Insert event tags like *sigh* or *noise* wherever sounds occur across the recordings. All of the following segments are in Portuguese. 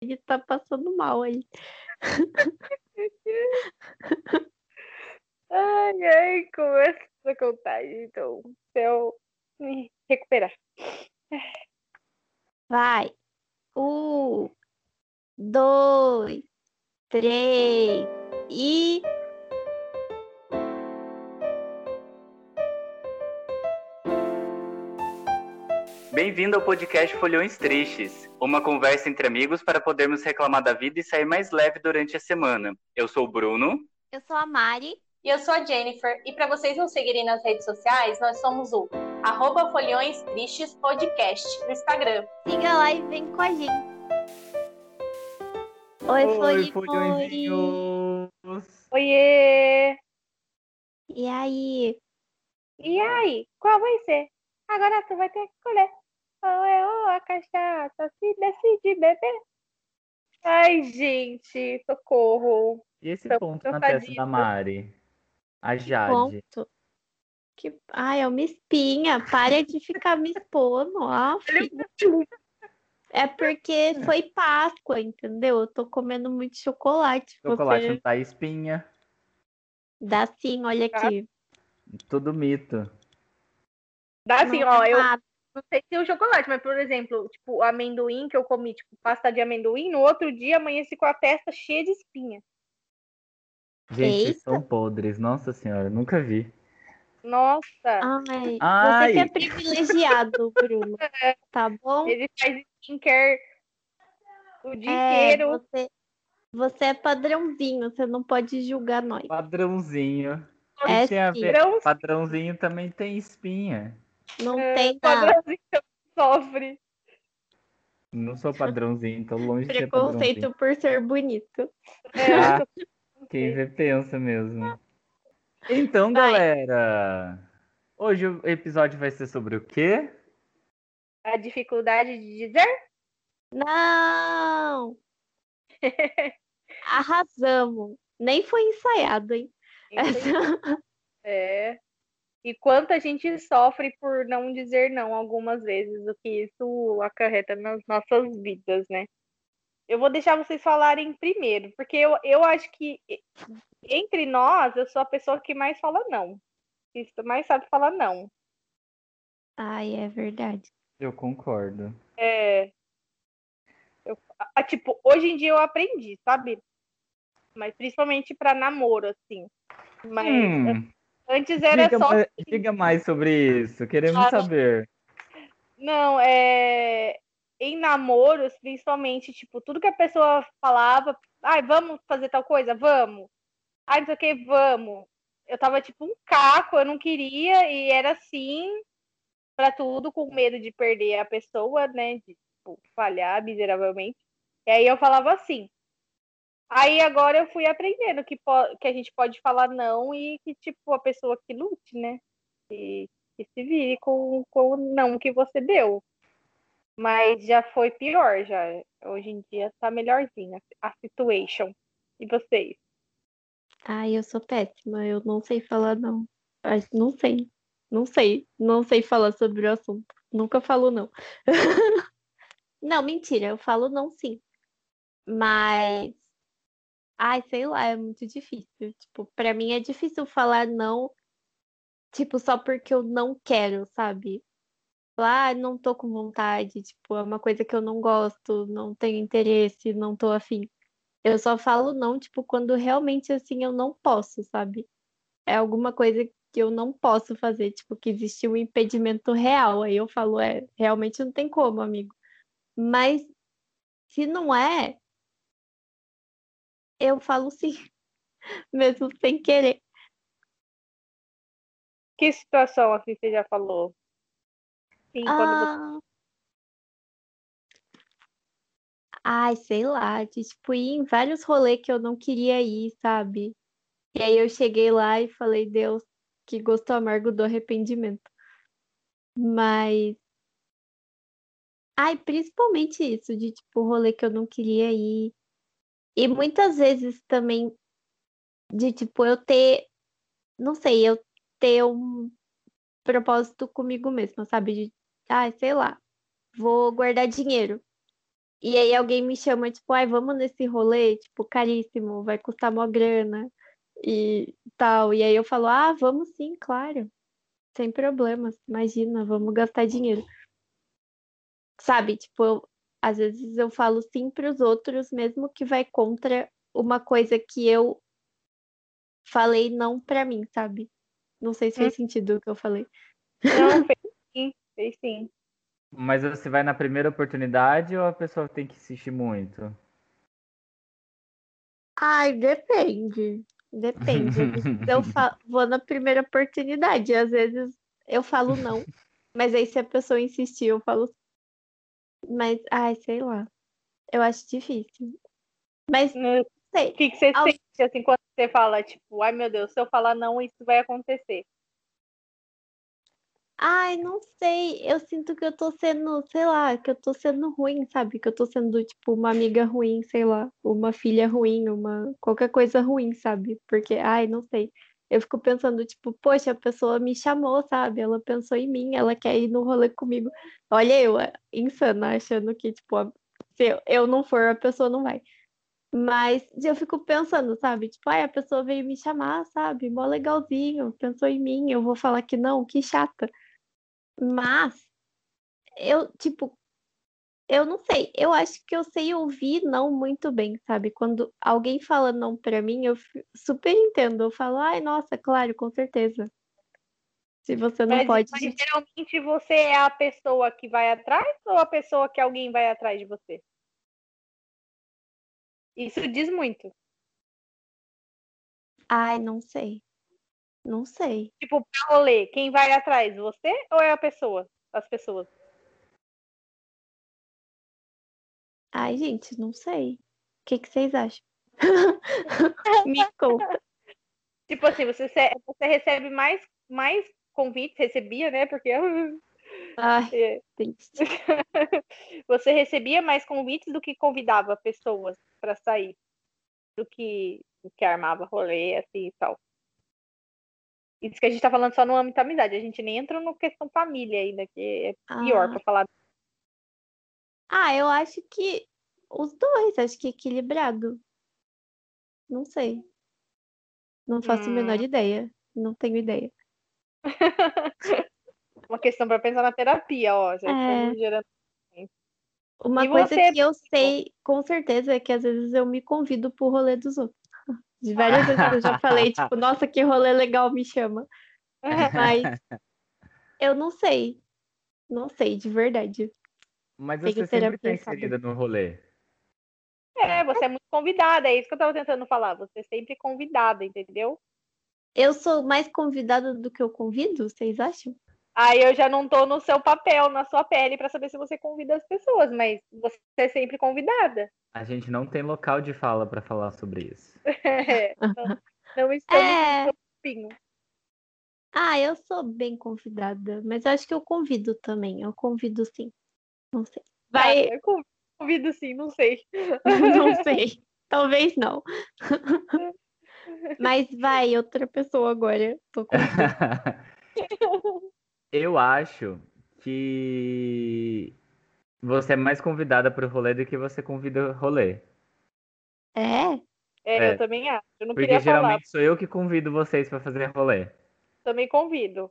ele tá passando mal aí. *laughs* Ai, ai, começa a contagem, então, pra eu me recuperar. Vai. Um, dois, três e. Bem-vindo ao podcast Folhões Tristes, uma conversa entre amigos para podermos reclamar da vida e sair mais leve durante a semana. Eu sou o Bruno. Eu sou a Mari. E eu sou a Jennifer. E para vocês nos seguirem nas redes sociais, nós somos o arroba Folhões Tristes Podcast no Instagram. Siga lá e vem com a gente. Oi, Oi, folhõezinhos! Oiê! E aí? E aí, qual vai ser? Agora tu vai ter que escolher. Ou é ou a cachaça, se decide beber. Ai, gente, socorro. E esse Tô ponto na testa da Mari? A Jade. Ponto. Que... Ai, é uma espinha. Para de ficar me expondo. Ah, É porque foi Páscoa, entendeu? Eu tô comendo muito chocolate. Chocolate Você não tá espinha. dá sim, olha aqui. Tudo mito. Dá Não ó, eu. Não sei se é o chocolate, mas, por exemplo, tipo, o amendoim que eu comi, tipo, pasta de amendoim, no outro dia amanheci com a testa cheia de espinha. Gente, vocês Eita. são podres. Nossa senhora, nunca vi. Nossa, Ai, Ai. você que é privilegiado, Bruno. *laughs* Tá bom? ele faz skincare o dia É, inteiro. você, você é padrãozinho, você não pode julgar nós. Padrãozinho. É tem a sim. ver? Padrão- Padrãozinho também tem espinha. Não É, tem nada. padrãozinho sofre. Não sou padrãozinho, tô longe de ser Preconceito por ser bonito. É, Ah, quem vê pensa mesmo. Então, Vai. galera, hoje o episódio vai ser sobre o quê? A dificuldade de dizer Não! *laughs* Arrasamos. Nem foi ensaiado, hein? É. E quanto a gente sofre por não dizer não algumas vezes, o que isso acarreta nas nossas vidas, né? Eu vou deixar vocês falarem primeiro, porque eu, eu acho que entre nós, eu sou a pessoa que mais fala não. Que mais sabe falar não. Ai, é verdade. Eu concordo. É. Eu, ah, tipo, hoje em dia eu aprendi, sabe? Mas principalmente pra namoro, assim. Mas Hum, antes era diga, só ma- diga mais sobre isso, queremos Ah, saber. Não, é. Em namoros, principalmente, tipo, tudo que a pessoa falava, ai, vamos fazer tal coisa? Vamos. Ai, não sei o que, vamos. Eu tava tipo um caco, eu não queria, e era assim pra tudo, com medo de perder a pessoa, né? De tipo, falhar miseravelmente. E aí eu falava assim. Aí agora eu fui aprendendo que, que a gente pode falar não e que, tipo, a pessoa que lute, né? Que, que se vire com, com o não que você deu. Mas já foi pior, já. Hoje em dia tá melhorzinha a situation. E vocês? Ai, eu sou péssima. Eu não sei falar, não. Não sei. Não sei. Não sei falar sobre o assunto. Nunca falo não. *laughs* Não, mentira. Eu falo não, sim. Mas. Ai, sei lá, é muito difícil. Tipo, pra mim é difícil falar não, tipo, só porque eu não quero, sabe? Falar, ah, não tô com vontade, tipo, é uma coisa que eu não gosto, não tenho interesse, não tô afim. Eu só falo não, tipo, quando realmente assim eu não posso, sabe? É alguma coisa que eu não posso fazer, tipo, que existe um impedimento real. Aí eu falo, é, realmente não tem como, amigo. Mas se não é, eu falo sim, *laughs* mesmo sem querer. Que situação assim você já falou? Sim, quando você Ah, Ai, sei lá, de tipo, ir em vários rolês que eu não queria ir, sabe? E aí eu cheguei lá e falei, Deus, que gosto amargo do arrependimento. Mas. Ai, principalmente isso, de tipo, rolê que eu não queria ir. E muitas vezes também de tipo, eu ter, não sei, eu ter um propósito comigo mesma, sabe? De, ai, sei lá, vou guardar dinheiro. E aí alguém me chama, tipo, ai, vamos nesse rolê, tipo, caríssimo, vai custar mó grana e tal. E aí eu falo, ah, vamos sim, claro. Sem problemas. Imagina, vamos gastar dinheiro. Sabe, tipo, eu- às vezes eu falo sim para os outros, mesmo que vai contra uma coisa que eu falei não pra mim, sabe? Não sei se fez sentido o que eu falei. Não, *laughs* fez sim, fez sim. Mas você vai na primeira oportunidade ou a pessoa tem que insistir muito? Ai, depende. Depende. Às *laughs* vezes eu fa- vou na primeira oportunidade, às vezes eu falo não. *laughs* Mas aí se a pessoa insistir, eu falo sim. Mas, ai, sei lá. Eu acho difícil. Mas No- sei. O que, que você sente assim quando você fala, tipo, ai meu Deus, se eu falar não, isso vai acontecer. Ai, não sei. Eu sinto que eu tô sendo, sei lá, que eu tô sendo ruim, sabe? Que eu tô sendo, tipo, uma amiga ruim, sei lá, uma filha ruim, uma qualquer coisa ruim, sabe? Porque, ai, não sei. Eu fico pensando, tipo, poxa, a pessoa me chamou, sabe? Ela pensou em mim, ela quer ir no rolê comigo. Olha eu, é, insana, achando que, tipo, se eu não for, a pessoa não vai. Mas eu fico pensando, sabe? Tipo, ai, a pessoa veio me chamar, sabe? Mó legalzinho, pensou em mim, eu vou falar que não, que chata. Mas eu, tipo, eu não sei, eu acho que eu sei ouvir não muito bem, sabe? Quando alguém fala não pra mim, eu super entendo. Eu falo, ai, nossa, claro, com certeza. Se você não Mas, pode. mas geralmente você é a pessoa que vai atrás ou a pessoa que alguém vai atrás de você? Isso diz muito. Ai, não sei. Não sei. Tipo, pra rolê, quem vai atrás? Você ou é a pessoa? As pessoas? Ai, gente, não sei. O que que vocês acham? *laughs* Me conta. Tipo assim, você, você recebe mais, mais convites, recebia, né? Porque Ai, *laughs* é, *laughs* você recebia mais convites do que convidava pessoas pra sair, do que, do que armava rolê, assim e tal. Isso que a gente tá falando só no âmbito da amizade, a gente nem entra no questão família ainda, que é pior Ah. pra falar. Ah, eu acho que os dois, acho que equilibrado. Não sei. Não faço a menor Hum. ideia. Não tenho ideia. *laughs* Uma questão pra pensar na terapia, ó. Já É. estamos gerando. Uma E coisa você, que eu sei com certeza é que às vezes eu me convido pro rolê dos outros. *laughs* De várias vezes eu já falei, tipo, *laughs* nossa, que rolê legal, me chama. Mas eu não sei. Não sei, de verdade. Mas você sempre tá sabe? inserida no rolê. É, você é muito convidada, é isso que eu tava tentando falar. Você é sempre convidada, entendeu? Eu sou mais convidada do que eu convido, vocês acham? Aí eu já não tô no seu papel, na sua pele, pra saber se você convida as pessoas, mas você é sempre convidada. A gente não tem local de fala pra falar sobre isso. *laughs* É, não, não *laughs* estamos É. no grupinho. Ah, eu sou bem convidada, mas eu acho que eu convido também. Eu convido sim. Não sei. Vai, Ah, eu convido, convido sim, não sei. *laughs* não *laughs* sei. Talvez não. *laughs* Mas vai, outra pessoa agora. Tô com... Eu acho que você é mais convidada pro rolê do que você convida o rolê. É? É, É. eu também acho. Eu não Porque queria falar, geralmente sou eu que convido vocês pra fazer rolê. também convido.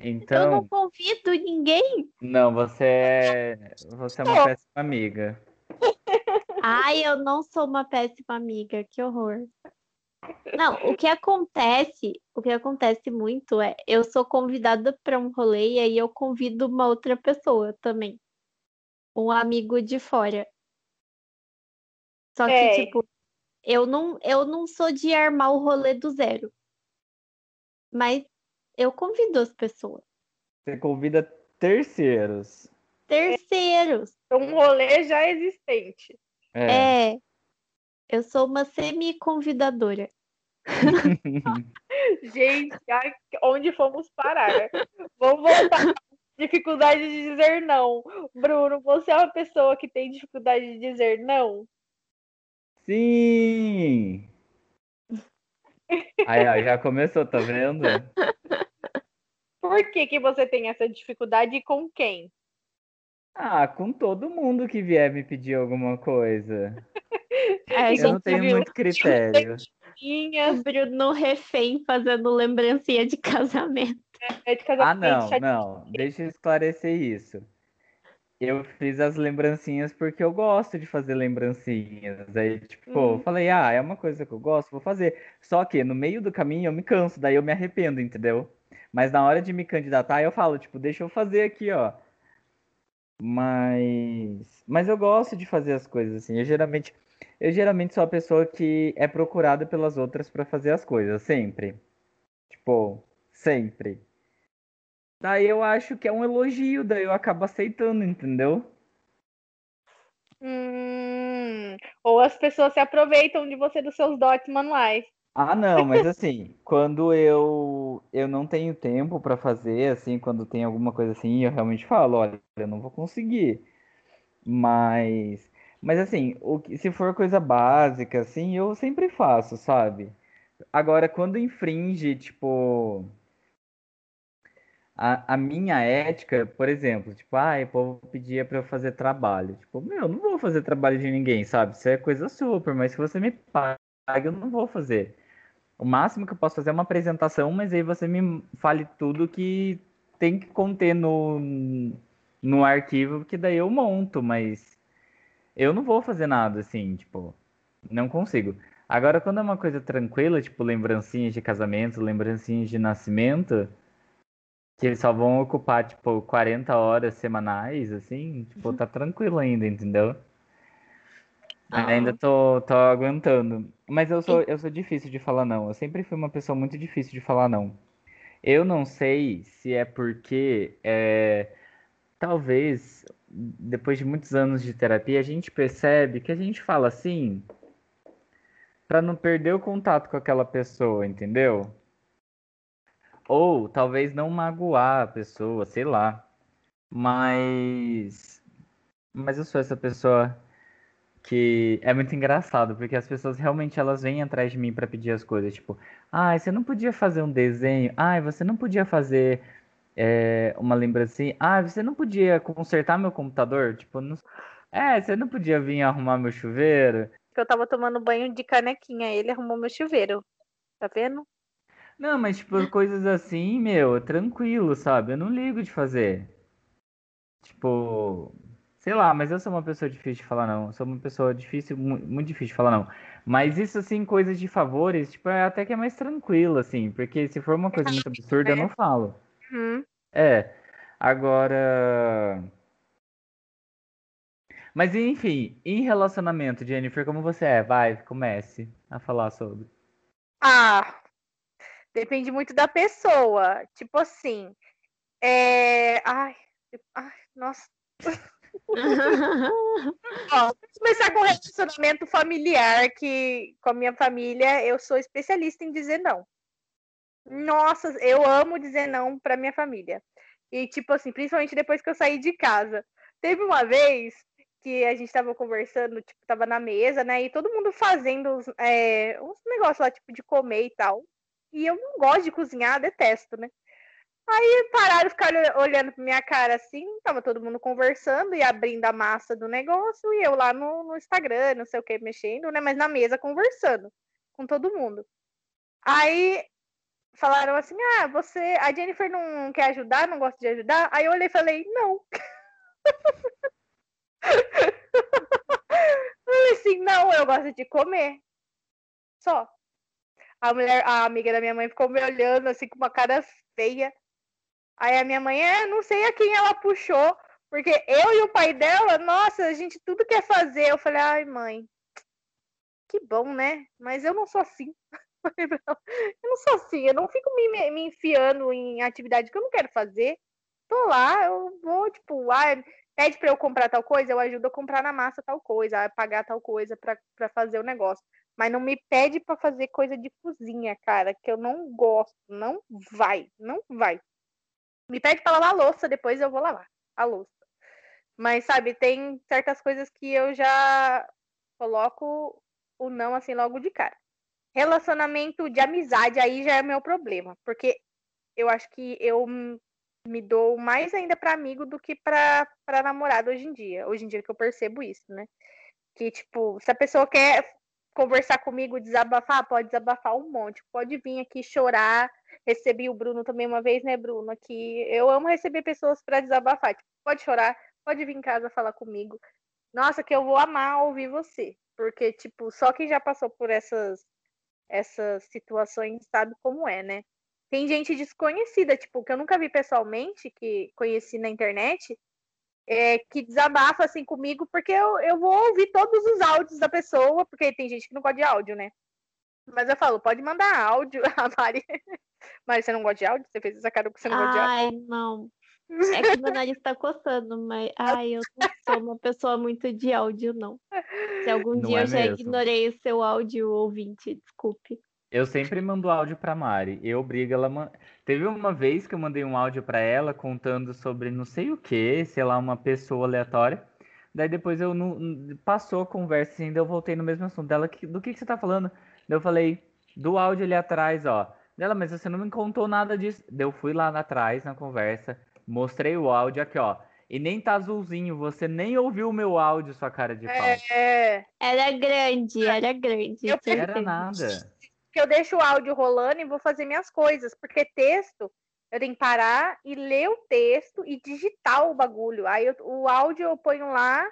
Eu não Então, convido ninguém. não, você é, você é uma péssima amiga. *laughs* Ai, eu não sou uma péssima amiga, que horror. Não, o que acontece, o que acontece muito é, eu sou convidada para um rolê e aí eu convido uma outra pessoa também. Um amigo de fora. Só que, É. tipo, eu não, eu não sou de armar o rolê do zero. Mas eu convido as pessoas. Você convida terceiros. Terceiros. Um rolê já existente. É. É. Eu sou uma semi-convidadora. *laughs* Gente, onde fomos parar? Vamos voltar. Dificuldade de dizer não. Bruno, você é uma pessoa que tem dificuldade de dizer não? Sim! *laughs* Aí, ó, já começou, tá vendo? Por que, que você tem essa dificuldade e com quem? Ah, com todo mundo que vier me pedir alguma coisa. *laughs* É, Eu não tenho viu muito critério. Bruno refém fazendo lembrancinha de casamento. é de Ah, casamento, não, chate- não. Deixa eu esclarecer isso. Eu fiz as lembrancinhas porque eu gosto de fazer lembrancinhas. Aí, tipo, eu Uhum. falei, ah, é uma coisa que eu gosto, vou fazer. Só que no meio do caminho eu me canso, daí eu me arrependo, entendeu? Mas na hora de me candidatar, eu falo, tipo, deixa eu fazer aqui, ó. Mas, mas eu gosto de fazer as coisas assim. Eu geralmente, eu geralmente sou a pessoa que é procurada pelas outras pra fazer as coisas, sempre. Tipo, sempre. Daí eu acho que é um elogio, daí eu acabo aceitando, entendeu? Hum, ou as pessoas se aproveitam de você dos seus dotes manuais. Ah, não, mas assim, quando eu eu não tenho tempo pra fazer, assim, quando tem alguma coisa assim, eu realmente falo, olha, eu não vou conseguir. Mas mas assim, o que- se for coisa básica assim, eu sempre faço, sabe? Agora, quando infringe, tipo, a, a minha ética, por exemplo, tipo, ah, o povo pedia pra eu fazer trabalho. Tipo, meu, eu não vou fazer trabalho de ninguém, sabe? Isso é coisa sua, por mais que você me pague, eu não vou fazer. O máximo que eu posso fazer é uma apresentação, mas aí você me fale tudo que tem que conter no, no arquivo, que daí eu monto, mas eu não vou fazer nada assim, tipo, não consigo. Agora, quando é uma coisa tranquila, tipo lembrancinhas de casamento, lembrancinhas de nascimento, que eles só vão ocupar, tipo, 40 horas semanais, assim, tipo, tá tranquilo ainda, entendeu? Ainda tô, tô aguentando. Mas eu sou, eu sou difícil de falar não. Eu sempre fui uma pessoa muito difícil de falar não. Eu não sei se é porque, é, talvez, depois de muitos anos de terapia, a gente percebe que a gente fala assim pra não perder o contato com aquela pessoa, entendeu? Ou talvez não magoar a pessoa, sei lá. Mas, mas eu sou essa pessoa que é muito engraçado, porque as pessoas realmente elas vêm atrás de mim pra pedir as coisas, tipo, ai, você não podia fazer um desenho, ai, você não podia fazer é, uma lembrancinha, ai, você não podia consertar meu computador, tipo, não... é, você não podia vir arrumar meu chuveiro. Que eu tava tomando banho de canequinha, ele arrumou meu chuveiro. Tá vendo? Não, mas tipo, coisas assim, meu, tranquilo, sabe? Eu não ligo de fazer. Tipo, sei lá, mas eu sou uma pessoa difícil de falar não. Eu sou uma pessoa difícil, mu- muito difícil de falar não. Mas isso assim, coisas de favores, tipo, é até que é mais tranquilo, assim, porque se for uma coisa muito absurda, eu não falo. Uhum. É, agora. Mas enfim, em relacionamento, Jennifer, como você é? Vai, comece a falar sobre. Ah, depende muito da pessoa. Tipo assim, é... Ai, ai, nossa. *laughs* Vamos começar com relacionamento familiar, que com a minha família eu sou especialista em dizer não. Nossa, eu amo dizer não pra minha família. E, tipo assim, principalmente depois que eu saí de casa. Teve uma vez que a gente tava conversando, tipo, tava na mesa, né? E todo mundo fazendo uns, é, uns negócios lá, tipo, de comer e tal. E eu não gosto de cozinhar, detesto, né? Aí pararam, ficaram olhando pra minha cara assim, tava todo mundo conversando e abrindo a massa do negócio, e eu lá no, no Instagram, não sei o que, mexendo, né? Mas na mesa conversando com todo mundo. Aí falaram assim: ah, você, a Jennifer não quer ajudar, não gosta de ajudar? Aí eu olhei e falei: não. *laughs* falei assim: não, eu gosto de comer. Só. A mulher, a amiga da minha mãe ficou me olhando assim com uma cara feia. Aí a minha mãe, é, não sei a quem ela puxou, porque eu e o pai dela, nossa, a gente tudo quer fazer. Eu falei, ai, mãe, que bom, né? Mas eu não sou assim. *laughs* Eu não sou assim, eu não fico me, me enfiando em atividade que eu não quero fazer. Tô lá, eu vou, tipo, ah, pede pra eu comprar tal coisa, eu ajudo a comprar na massa tal coisa, a pagar tal coisa pra fazer o negócio. Mas não me pede pra fazer coisa de cozinha, cara, que eu não gosto. Não vai, não vai. Me pede pra lavar a louça, depois eu vou lavar a louça. Mas, sabe, tem certas coisas que eu já coloco o não assim logo de cara. Relacionamento de amizade aí já é meu problema, porque eu acho que eu me dou mais ainda para amigo do que para namorado hoje em dia. Hoje em dia que eu percebo isso, né? Que, tipo, se a pessoa quer conversar comigo, desabafar, pode desabafar um monte. Pode vir aqui chorar. Recebi o Bruno também uma vez, né, Bruno? Que eu amo receber pessoas para desabafar. Tipo, pode chorar, pode vir em casa falar comigo. Nossa, que eu vou amar ouvir você. Porque, tipo, só quem já passou por essas, essas situações sabe como é, né? Tem gente desconhecida, tipo, que eu nunca vi pessoalmente, que conheci na internet, é, que desabafa assim comigo, porque eu, eu vou ouvir todos os áudios da pessoa, porque tem gente que não gosta de áudio, né? Mas eu falo, pode mandar áudio, *laughs* a Mari. Mari, você não gosta de áudio? Você fez essa cara que você não gosta de áudio? Ai, não. É que meu nariz tá coçando, mas ai, eu não sou uma pessoa muito de áudio, não. Se algum Não dia é eu já mesmo. ignorei o seu áudio ouvinte, desculpe. Eu sempre mando áudio pra Mari. Eu obrigo ela. man- Teve uma vez que eu mandei um áudio pra ela contando sobre não sei o que, sei lá, uma pessoa aleatória. Daí depois eu não. Passou a conversa e ainda eu voltei no mesmo assunto dela. "Que- Do que, que você tá falando? Eu falei, do áudio ali atrás, ó. Dela, mas você não me contou nada disso. Eu fui lá atrás na conversa, mostrei o áudio aqui, ó. E nem tá azulzinho, você nem ouviu o meu áudio, sua cara de pau. É, Era grande, era grande. Eu Não era nada. que eu deixo o áudio rolando e vou fazer minhas coisas, porque texto eu tenho que parar e ler o texto e digitar o bagulho. Aí eu- o áudio eu ponho lá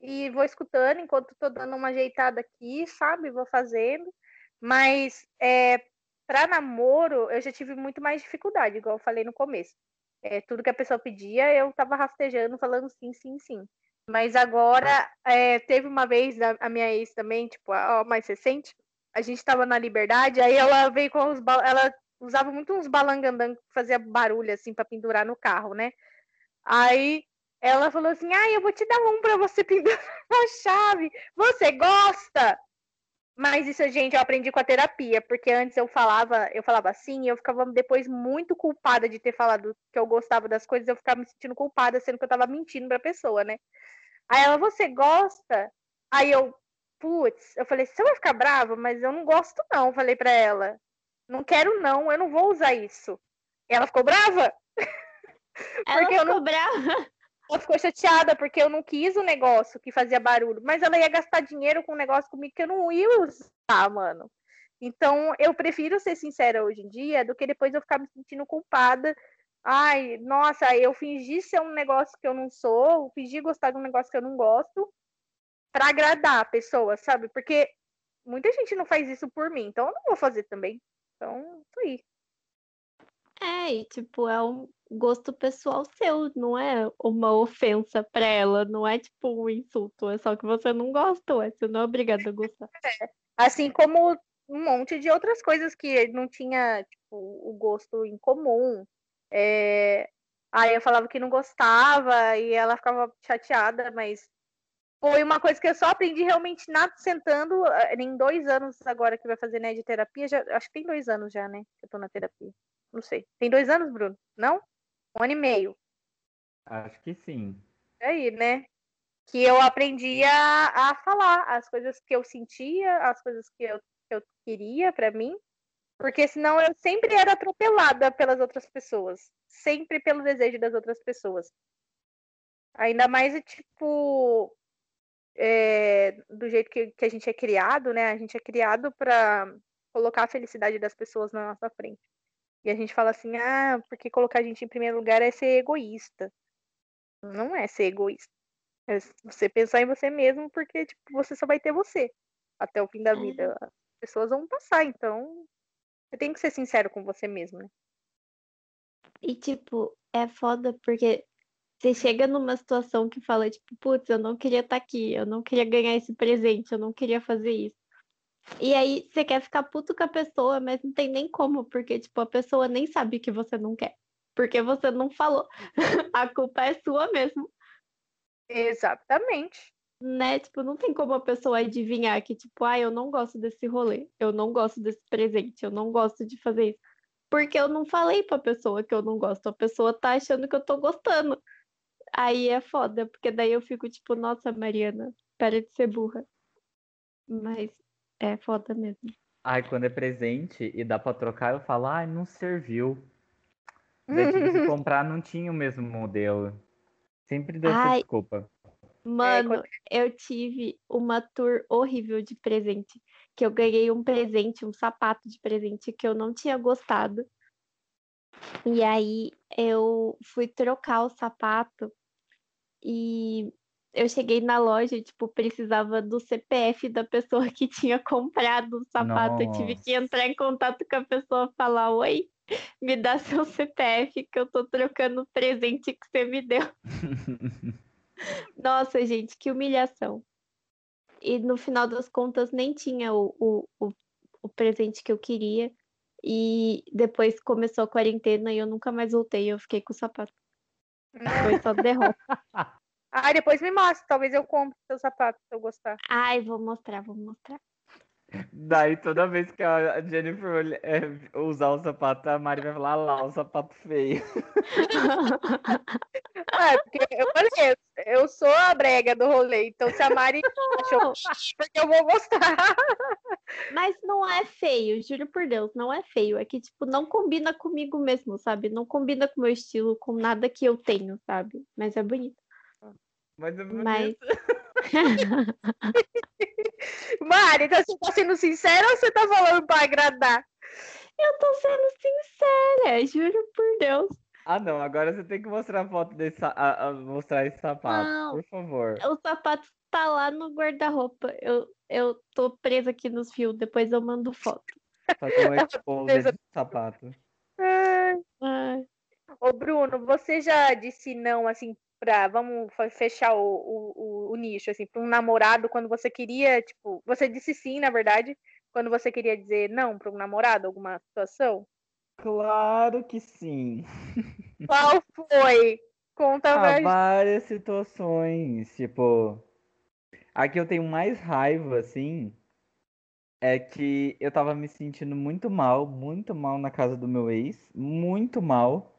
e vou escutando enquanto tô dando uma ajeitada aqui, sabe? Vou fazendo. Mas é, para namoro eu já tive muito mais dificuldade, igual eu falei no começo. É, tudo que a pessoa pedia, eu tava rastejando, falando sim, sim, sim. Mas agora, é, teve uma vez a, a minha ex também, tipo, a, a mais recente, a gente tava na liberdade, aí ela veio com os. Ela usava muito uns balangandã que fazia barulho, assim, pra pendurar no carro, né? Aí ela falou assim: ah, eu vou te dar um pra você *laughs* pendurar na chave. Você gosta? Mas isso, gente, eu aprendi com a terapia, porque antes eu falava, eu falava assim, e eu ficava depois muito culpada de ter falado que eu gostava das coisas, eu ficava me sentindo culpada, sendo que eu tava mentindo pra pessoa, né? Aí ela, você gosta? Aí eu, putz, eu falei, você vai ficar brava, mas eu não gosto não, falei pra ela. Não quero não, eu não vou usar isso. Ela ficou brava? *laughs* Ela Porque eu ficou não- brava. *laughs* Ela ficou chateada porque eu não quis o negócio que fazia barulho, mas ela ia gastar dinheiro com um negócio comigo que eu não ia usar, mano. Então, eu prefiro ser sincera hoje em dia do que depois eu ficar me sentindo culpada. Ai, nossa, eu fingi ser um negócio que eu não sou, fingi gostar de um negócio que eu não gosto, pra agradar a pessoa, sabe? Porque muita gente não faz isso por mim, então eu não vou fazer também. Então, isso aí. É, e tipo, é um gosto pessoal seu, não é uma ofensa pra ela, não é tipo um insulto, é só que você não gosta, ué, você não é obrigada a gostar. *laughs* Assim como um monte de outras coisas que não tinha, tipo, o gosto em comum. É, Aí eu falava que não gostava e ela ficava chateada, mas foi uma coisa que eu só aprendi realmente na sentando eh, em dois anos agora que vai fazer né, de terapia. Já, acho que tem dois anos já, né? Que eu tô na terapia. Não sei. Tem dois anos, Bruno? Não? Um ano e meio. Acho que sim. aí, né? Que eu aprendi a, a falar as coisas que eu sentia, as coisas que eu, que eu queria pra mim, porque senão eu sempre era atropelada pelas outras pessoas, sempre pelo desejo das outras pessoas. Ainda mais, tipo, é, do jeito que, que a gente é criado, né? A gente é criado pra colocar a felicidade das pessoas na nossa frente. E a gente fala assim, ah, porque colocar a gente em primeiro lugar é ser egoísta. Não é ser egoísta. É você pensar em você mesmo, porque tipo, você só vai ter você até o fim da vida. As pessoas vão passar, então você tem que ser sincero com você mesmo, né? E tipo, é foda porque você chega numa situação que fala, tipo, putz, eu não queria estar aqui, eu não queria ganhar esse presente, eu não queria fazer isso. E aí você quer ficar puto com a pessoa, mas não tem nem como, porque, tipo, a pessoa nem sabe que você não quer. Porque você não falou. *laughs* A culpa é sua mesmo, Exatamente. né? Tipo, não tem como a pessoa adivinhar que, tipo, ah, eu não gosto desse rolê, eu não gosto desse presente, eu não gosto de fazer isso. Porque eu não falei pra pessoa que eu não gosto, a pessoa tá achando que eu tô gostando. Aí é foda, porque daí eu fico tipo, nossa, Mariana, para de ser burra. Mas é foda mesmo. Ai, quando é presente e dá pra trocar, eu falo, ai, não serviu. *laughs* Daí tive que comprar, não tinha o mesmo modelo. Sempre deu essa Ai. desculpa. Mano, quando- eu tive uma tour horrível de presente. Que eu ganhei um presente, um sapato de presente que eu não tinha gostado. E aí eu fui trocar o sapato e eu cheguei na loja e, tipo, precisava do CPF da pessoa que *laughs* tinha comprado o sapato. Eu tive que entrar em contato com a pessoa e falar: Oi, me dá *laughs* seu CPF que eu tô trocando o presente que você me deu. *laughs* Nossa, gente, que humilhação. E no final das contas nem tinha o, o, o, o presente que eu queria. E depois começou a quarentena e eu nunca mais voltei. Eu fiquei com o sapato. Foi só derrota. Ah, depois me mostra. Talvez eu compre seu sapato se eu gostar. Ai, vou mostrar, vou mostrar. Daí toda vez que a Jennifer é, usar o sapato, a Mari vai falar "Ah lá, o sapato feio. *laughs* É, porque eu falei, eu sou a brega do rolê. Então se a Mari achou porque eu vou gostar. Mas não é feio, juro por Deus, não é feio. É que, tipo, não combina comigo mesmo, sabe? Não combina com o meu estilo, com nada que eu tenho, sabe? Mas é bonito. Mas é Mas. bonito. *laughs* Mari, então você tá sendo sincera ou você tá falando pra agradar? Eu tô sendo sincera, juro por Deus. Ah, não, agora você tem que mostrar a foto desse, a- a- mostrar esse sapato, Não. por favor. O sapato tá lá no guarda-roupa. Eu, eu tô presa aqui nos fios, depois eu mando foto. Fazer *laughs* um expose Beleza. de sapato. Ai. Ai. Ô, Bruno, você já disse não, assim, pra. Vamos fechar o, o, o- nicho, assim, pra um namorado quando você queria, tipo. Você disse sim, na verdade, quando você queria dizer não pra um namorado, alguma situação? Claro que sim. *laughs* Qual foi? Conta pra gente. várias situações, tipo, a que eu tenho mais raiva, assim, é que eu tava me sentindo muito mal, muito mal na casa do meu ex, muito mal.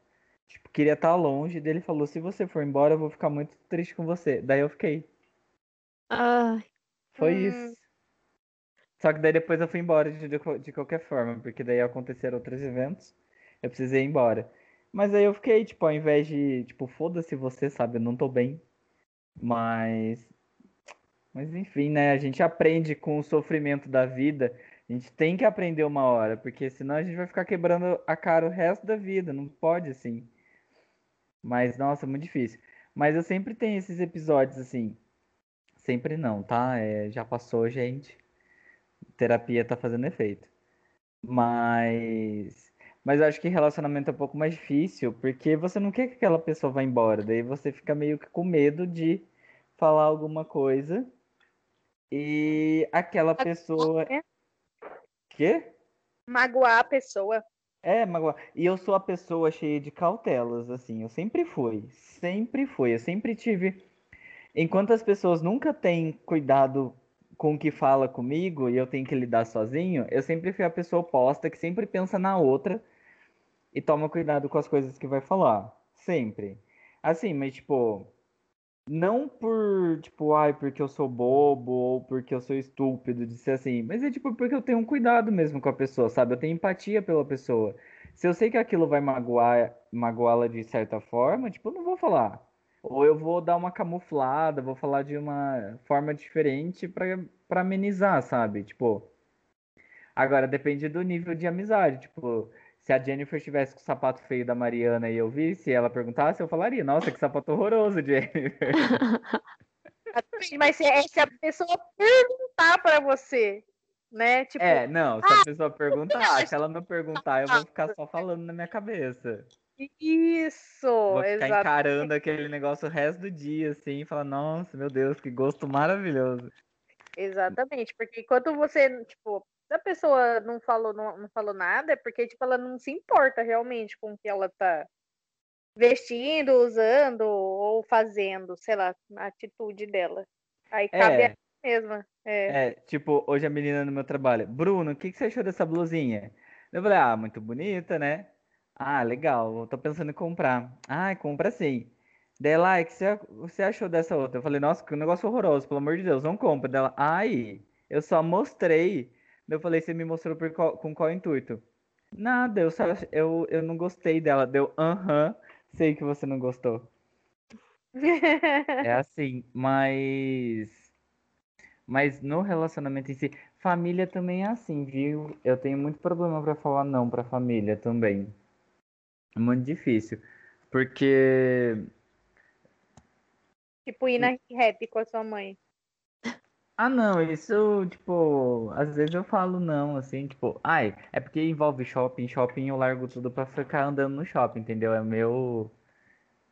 Tipo, queria estar longe, daí ele falou, se você for embora, eu vou ficar muito triste com você. Daí eu fiquei. Ai. Foi Hum. isso. Só que daí depois eu fui embora de, de, de qualquer forma, porque daí aconteceram outros eventos, eu precisei ir embora. Mas aí eu fiquei, tipo, ao invés de, tipo, foda-se você, sabe, eu não tô bem. Mas. Mas enfim, né? A gente aprende com o sofrimento da vida. A gente tem que aprender uma hora, porque senão a gente vai ficar quebrando a cara o resto da vida. Não pode assim. Mas, nossa, muito difícil. Mas eu sempre tenho esses episódios assim. Sempre não, tá? É, já passou, gente. Terapia tá fazendo efeito. Mas. Mas eu acho que relacionamento é um pouco mais difícil, porque você não quer que aquela pessoa vá embora. Daí você fica meio que com medo de falar alguma coisa e aquela pessoa. né? Quê? Magoar a pessoa. É, magoar. E eu sou a pessoa cheia de cautelas, assim. Eu sempre fui. Sempre fui. Eu sempre tive. Enquanto as pessoas nunca têm cuidado com o que fala comigo e eu tenho que lidar sozinho, eu sempre fui a pessoa oposta que sempre pensa na outra e toma cuidado com as coisas que vai falar. Sempre. Assim, mas tipo. Não por, tipo, ai, porque eu sou bobo ou porque eu sou estúpido de ser assim, mas é tipo porque eu tenho um cuidado mesmo com a pessoa, sabe? Eu tenho empatia pela pessoa. Se eu sei que aquilo vai magoar, magoá-la de certa forma, tipo, eu não vou falar. Ou eu vou dar uma camuflada, vou falar de uma forma diferente pra, pra amenizar, sabe? Tipo. Agora depende do nível de amizade. Tipo, se a Jennifer estivesse com o sapato feio da Mariana e eu visse, ela perguntasse, eu falaria, nossa, que sapato horroroso, Jennifer. *laughs* Mas se, é- se a pessoa perguntar pra você, né? Tipo, É, não, se a pessoa perguntar, se ela não perguntar, eu vou ficar só falando na minha cabeça. isso, Vou ficar encarando aquele negócio o resto do dia, assim, e falar, nossa, meu Deus, que gosto maravilhoso. Exatamente, porque enquanto você, tipo, a pessoa não falou, não, não falou nada, é porque, tipo, ela não se importa realmente com o que ela tá vestindo, usando ou fazendo, sei lá, a atitude dela. Aí cabe É. a ela mesma. É. É, tipo, hoje a menina no meu trabalho, Bruno, o que, que você achou dessa blusinha? Eu falei, ah, muito bonita, né? Ah, legal, eu tô pensando em comprar. Ah, compra sim. Daí lá, o que você, você achou dessa outra? Eu falei, nossa, que negócio horroroso, pelo amor de Deus, não compra. Dela, ai, eu só mostrei. Eu falei, você me mostrou qual- com qual intuito? Nada, eu, só, eu, eu não gostei dela. Deu aham, sei que você não gostou. É *laughs* assim, mas. Mas no relacionamento em si, família também é assim, viu? Eu tenho muito problema pra falar não pra família também. É muito difícil. Porque. tipo, ir na rap com a sua mãe. Ah, não, isso, tipo, às vezes eu falo não, assim, tipo, ai, é porque envolve shopping, shopping eu largo tudo pra ficar andando no shopping, entendeu? É o meu.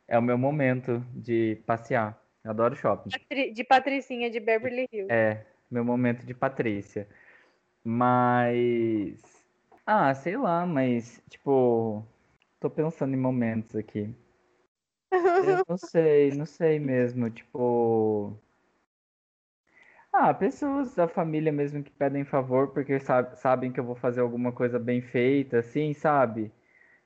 É o meu momento de passear. Eu adoro shopping. De Patricinha de Beverly Hills. É, meu momento de Patrícia. Mas. Ah, sei lá, mas, tipo. Tô pensando em momentos aqui. Eu *laughs* não sei, não sei mesmo, tipo. Ah, pessoas da família mesmo que pedem favor porque sa- sabem que eu vou fazer alguma coisa bem feita, assim, sabe?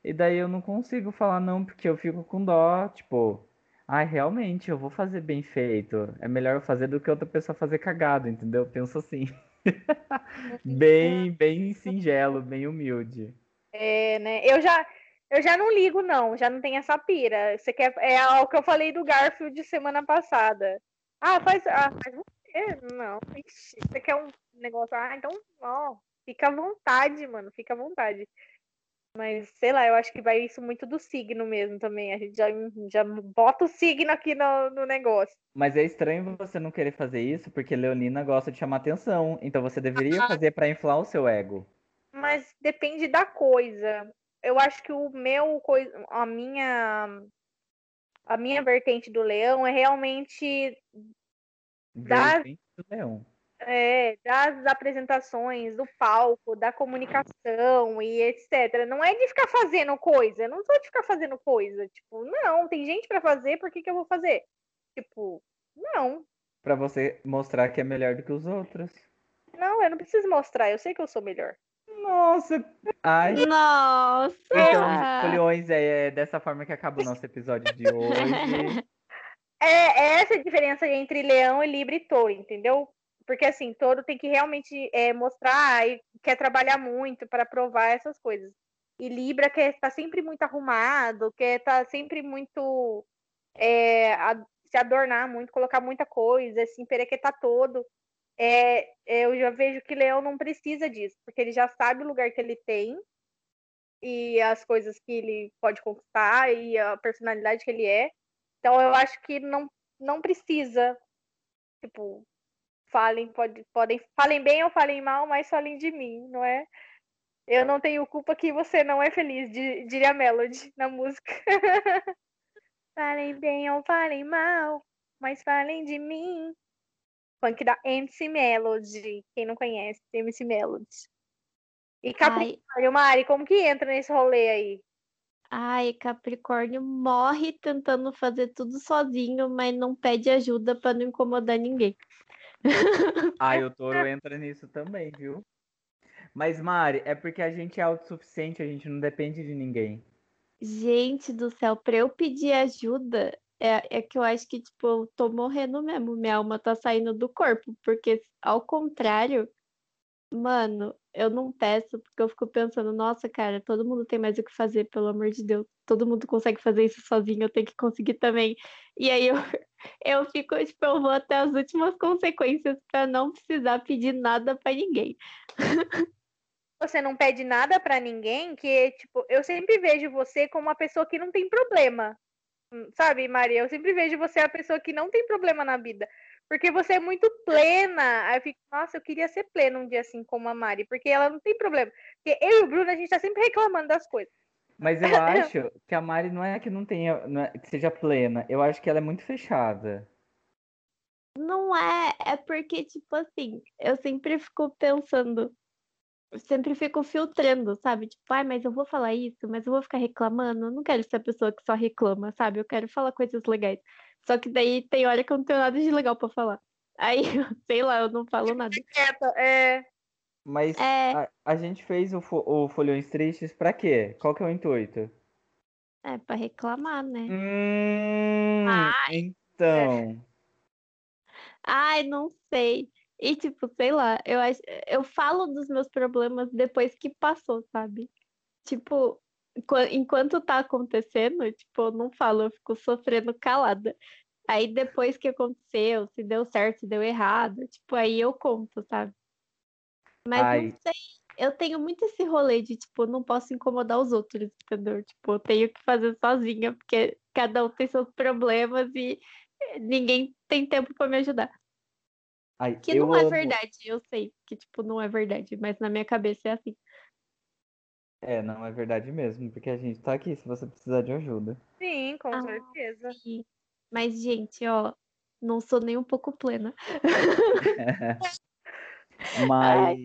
E daí eu não consigo falar não porque eu fico com dó, tipo. Ai, realmente, eu vou fazer bem feito. É melhor eu fazer do que outra pessoa fazer cagado, entendeu? Eu penso assim. *laughs* Bem, bem singelo, bem humilde. É, né? Eu já, eu já não ligo, não. Já não tem essa pira. Você quer, é o que eu falei do Garfield semana passada. Ah, faz, ah, faz você? Não, ixi, você quer um negócio? Ah, então, ó, fica à vontade, mano, fica à vontade. Mas, sei lá, eu acho que vai isso muito do signo mesmo também. A gente já, já bota o signo aqui no, no negócio. Mas é estranho você não querer fazer isso porque Leonina gosta de chamar atenção. Então você deveria fazer pra inflar o seu ego. Mas depende da coisa. Eu acho que o meu, a minha, a minha vertente do leão é realmente Leão. é, das apresentações, do palco, da comunicação e etc. Não é de ficar fazendo coisa. Eu não sou de ficar fazendo coisa. Tipo, não, tem gente pra fazer, por que, que eu vou fazer? Tipo, não. Pra você mostrar que é melhor do que os outros. Não, eu não preciso mostrar, eu sei que eu sou melhor. Nossa! Ai, Nossa! então, Folhões, é dessa forma que acaba o nosso episódio de hoje. *laughs* É, é essa a diferença entre leão e libra e touro, entendeu? Porque assim, touro tem que realmente é, mostrar e quer trabalhar muito para provar essas coisas. E libra quer estar sempre muito arrumado, quer estar sempre muito é, a- se adornar muito, colocar muita coisa, se emperequetar todo. É, eu já vejo que leão não precisa disso, porque ele já sabe o lugar que ele tem e as coisas que ele pode conquistar e a personalidade que ele é. Então eu acho que não, não precisa, tipo, falem, pode, podem, falem bem ou falem mal, mas falem de mim, não é? Eu não tenho culpa que você não é feliz, di- diria a Melody na música. *laughs* falem bem ou falem mal, mas falem de mim. Funk da MC Melody, quem não conhece, MC Melody. E Capricórnio, Mari, como que entra nesse rolê aí? Ai, Capricórnio morre tentando fazer tudo sozinho, mas não pede ajuda pra não incomodar ninguém. *laughs* Ai, o touro entra nisso também, viu? Mas, Mari, é porque a gente é autossuficiente, a gente não depende de ninguém. Gente do céu, pra eu pedir ajuda, é, é que eu acho que, tipo, eu tô morrendo mesmo. Minha alma tá saindo do corpo. Porque, ao contrário, mano, eu não peço, porque eu fico pensando, nossa, cara, todo mundo tem mais o que fazer, pelo amor de Deus. Todo mundo consegue fazer isso sozinho, eu tenho que conseguir também. E aí eu, *laughs* eu fico, tipo, eu vou até as últimas consequências pra não precisar pedir nada pra ninguém. você não pede nada pra ninguém, que tipo, eu sempre vejo você como uma pessoa que não tem problema. Hum, Sabe, Maria? Eu sempre vejo você a pessoa que não tem problema na vida. Porque você é muito plena. Aí eu fico, nossa, eu queria ser plena um dia assim como a Mari, porque ela não tem problema. Porque eu e o Bruno, a gente tá sempre reclamando das coisas. Mas eu *laughs* acho que a Mari não é que não tenha, não é que seja plena. Eu acho que ela é muito fechada. Não é, é porque, tipo assim, eu sempre fico pensando, eu sempre fico filtrando, sabe? Tipo, ai, mas eu vou falar isso, mas eu vou ficar reclamando. Eu não quero ser a pessoa que só reclama, sabe? Eu quero falar coisas legais. Só que daí tem hora que eu não tenho nada de legal pra falar. Aí, *laughs* sei lá, eu não falo nada. Quieta, é. Mas É, a, a gente fez o, fo- o Folhões Tristes pra quê? Qual que é o intuito? é pra reclamar, né? Hum, Ai. então. Ai, não sei. E tipo, sei lá, eu acho, eu falo dos meus problemas depois que passou, sabe? tipo, enquanto tá acontecendo, tipo, eu não falo, eu fico sofrendo calada. Aí depois que aconteceu, se deu certo, se deu errado, tipo, aí eu conto, sabe? Mas Ai. não sei, eu tenho muito esse rolê de, tipo, não posso incomodar os outros, entendeu? Tipo, eu tenho que fazer sozinha, porque cada um tem seus problemas e eh, ninguém tem tempo pra me ajudar. Ai, Que não é amo- verdade, eu sei que, tipo, não é verdade, mas na minha cabeça é assim. É, não é verdade mesmo, porque a gente tá aqui se você precisar de ajuda. Sim, com Ah. certeza. Sim. Mas, gente, ó, não sou nem um pouco plena. *laughs* Mas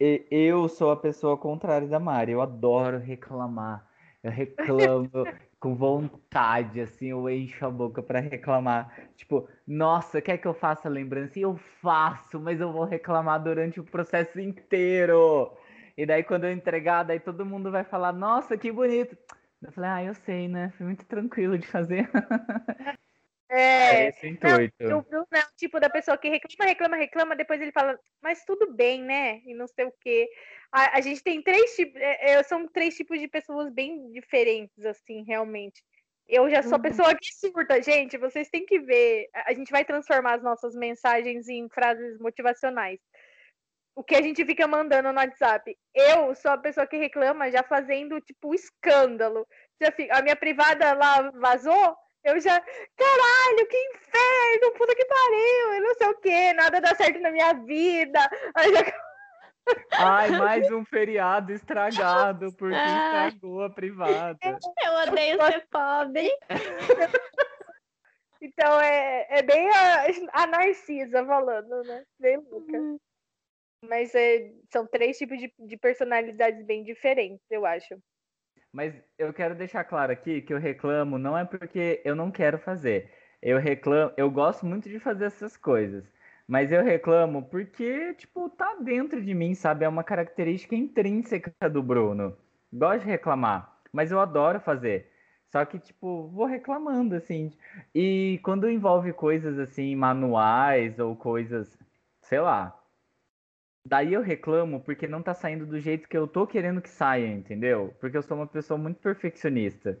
e- eu sou a pessoa contrária da Mari. Eu adoro reclamar. Eu reclamo *laughs* com vontade, assim, eu encho a boca pra reclamar. Tipo, nossa, quer que eu faça lembrança? E eu faço, mas eu vou reclamar durante o processo inteiro. E daí, quando eu entregar, daí todo mundo vai falar, nossa, que bonito. Eu falei, ah, eu sei, né? Foi muito tranquilo de fazer. É, esse o intuito. o Bruno é o tipo da pessoa que reclama, reclama, reclama, depois ele fala, mas tudo bem, né? E não sei o quê. A, a gente tem três tipos, é, é, são três tipos de pessoas bem diferentes, assim, realmente. Eu já sou a Uhum. pessoa que surta, gente. Vocês têm que ver. A gente vai transformar as nossas mensagens em frases motivacionais. O que a gente fica mandando no WhatsApp. Eu sou a pessoa que reclama já fazendo, tipo, escândalo. Já fica, a minha privada lá vazou, eu já. Caralho, que inferno! Puta que pariu! Eu não sei o quê, nada dá certo na minha vida. Aí já *laughs* Ai, mais um feriado estragado, porque Ai. estragou a privada. Eu odeio ser pobre. Então é, é bem a, a Narcisa falando, né? Bem louca. Mas é, são três tipos de, de personalidades bem diferentes, eu acho. Mas eu quero deixar claro aqui que eu reclamo não é porque eu não quero fazer. Eu reclamo, eu gosto muito de fazer essas coisas. Mas eu reclamo porque, tipo, tá dentro de mim, sabe? É uma característica intrínseca do Bruno. Gosto de reclamar, mas eu adoro fazer. Só que, tipo, vou reclamando, assim. E quando envolve coisas assim, manuais ou coisas, sei lá. Daí eu reclamo porque não tá saindo do jeito que eu tô querendo que saia, entendeu? Porque eu sou uma pessoa muito perfeccionista.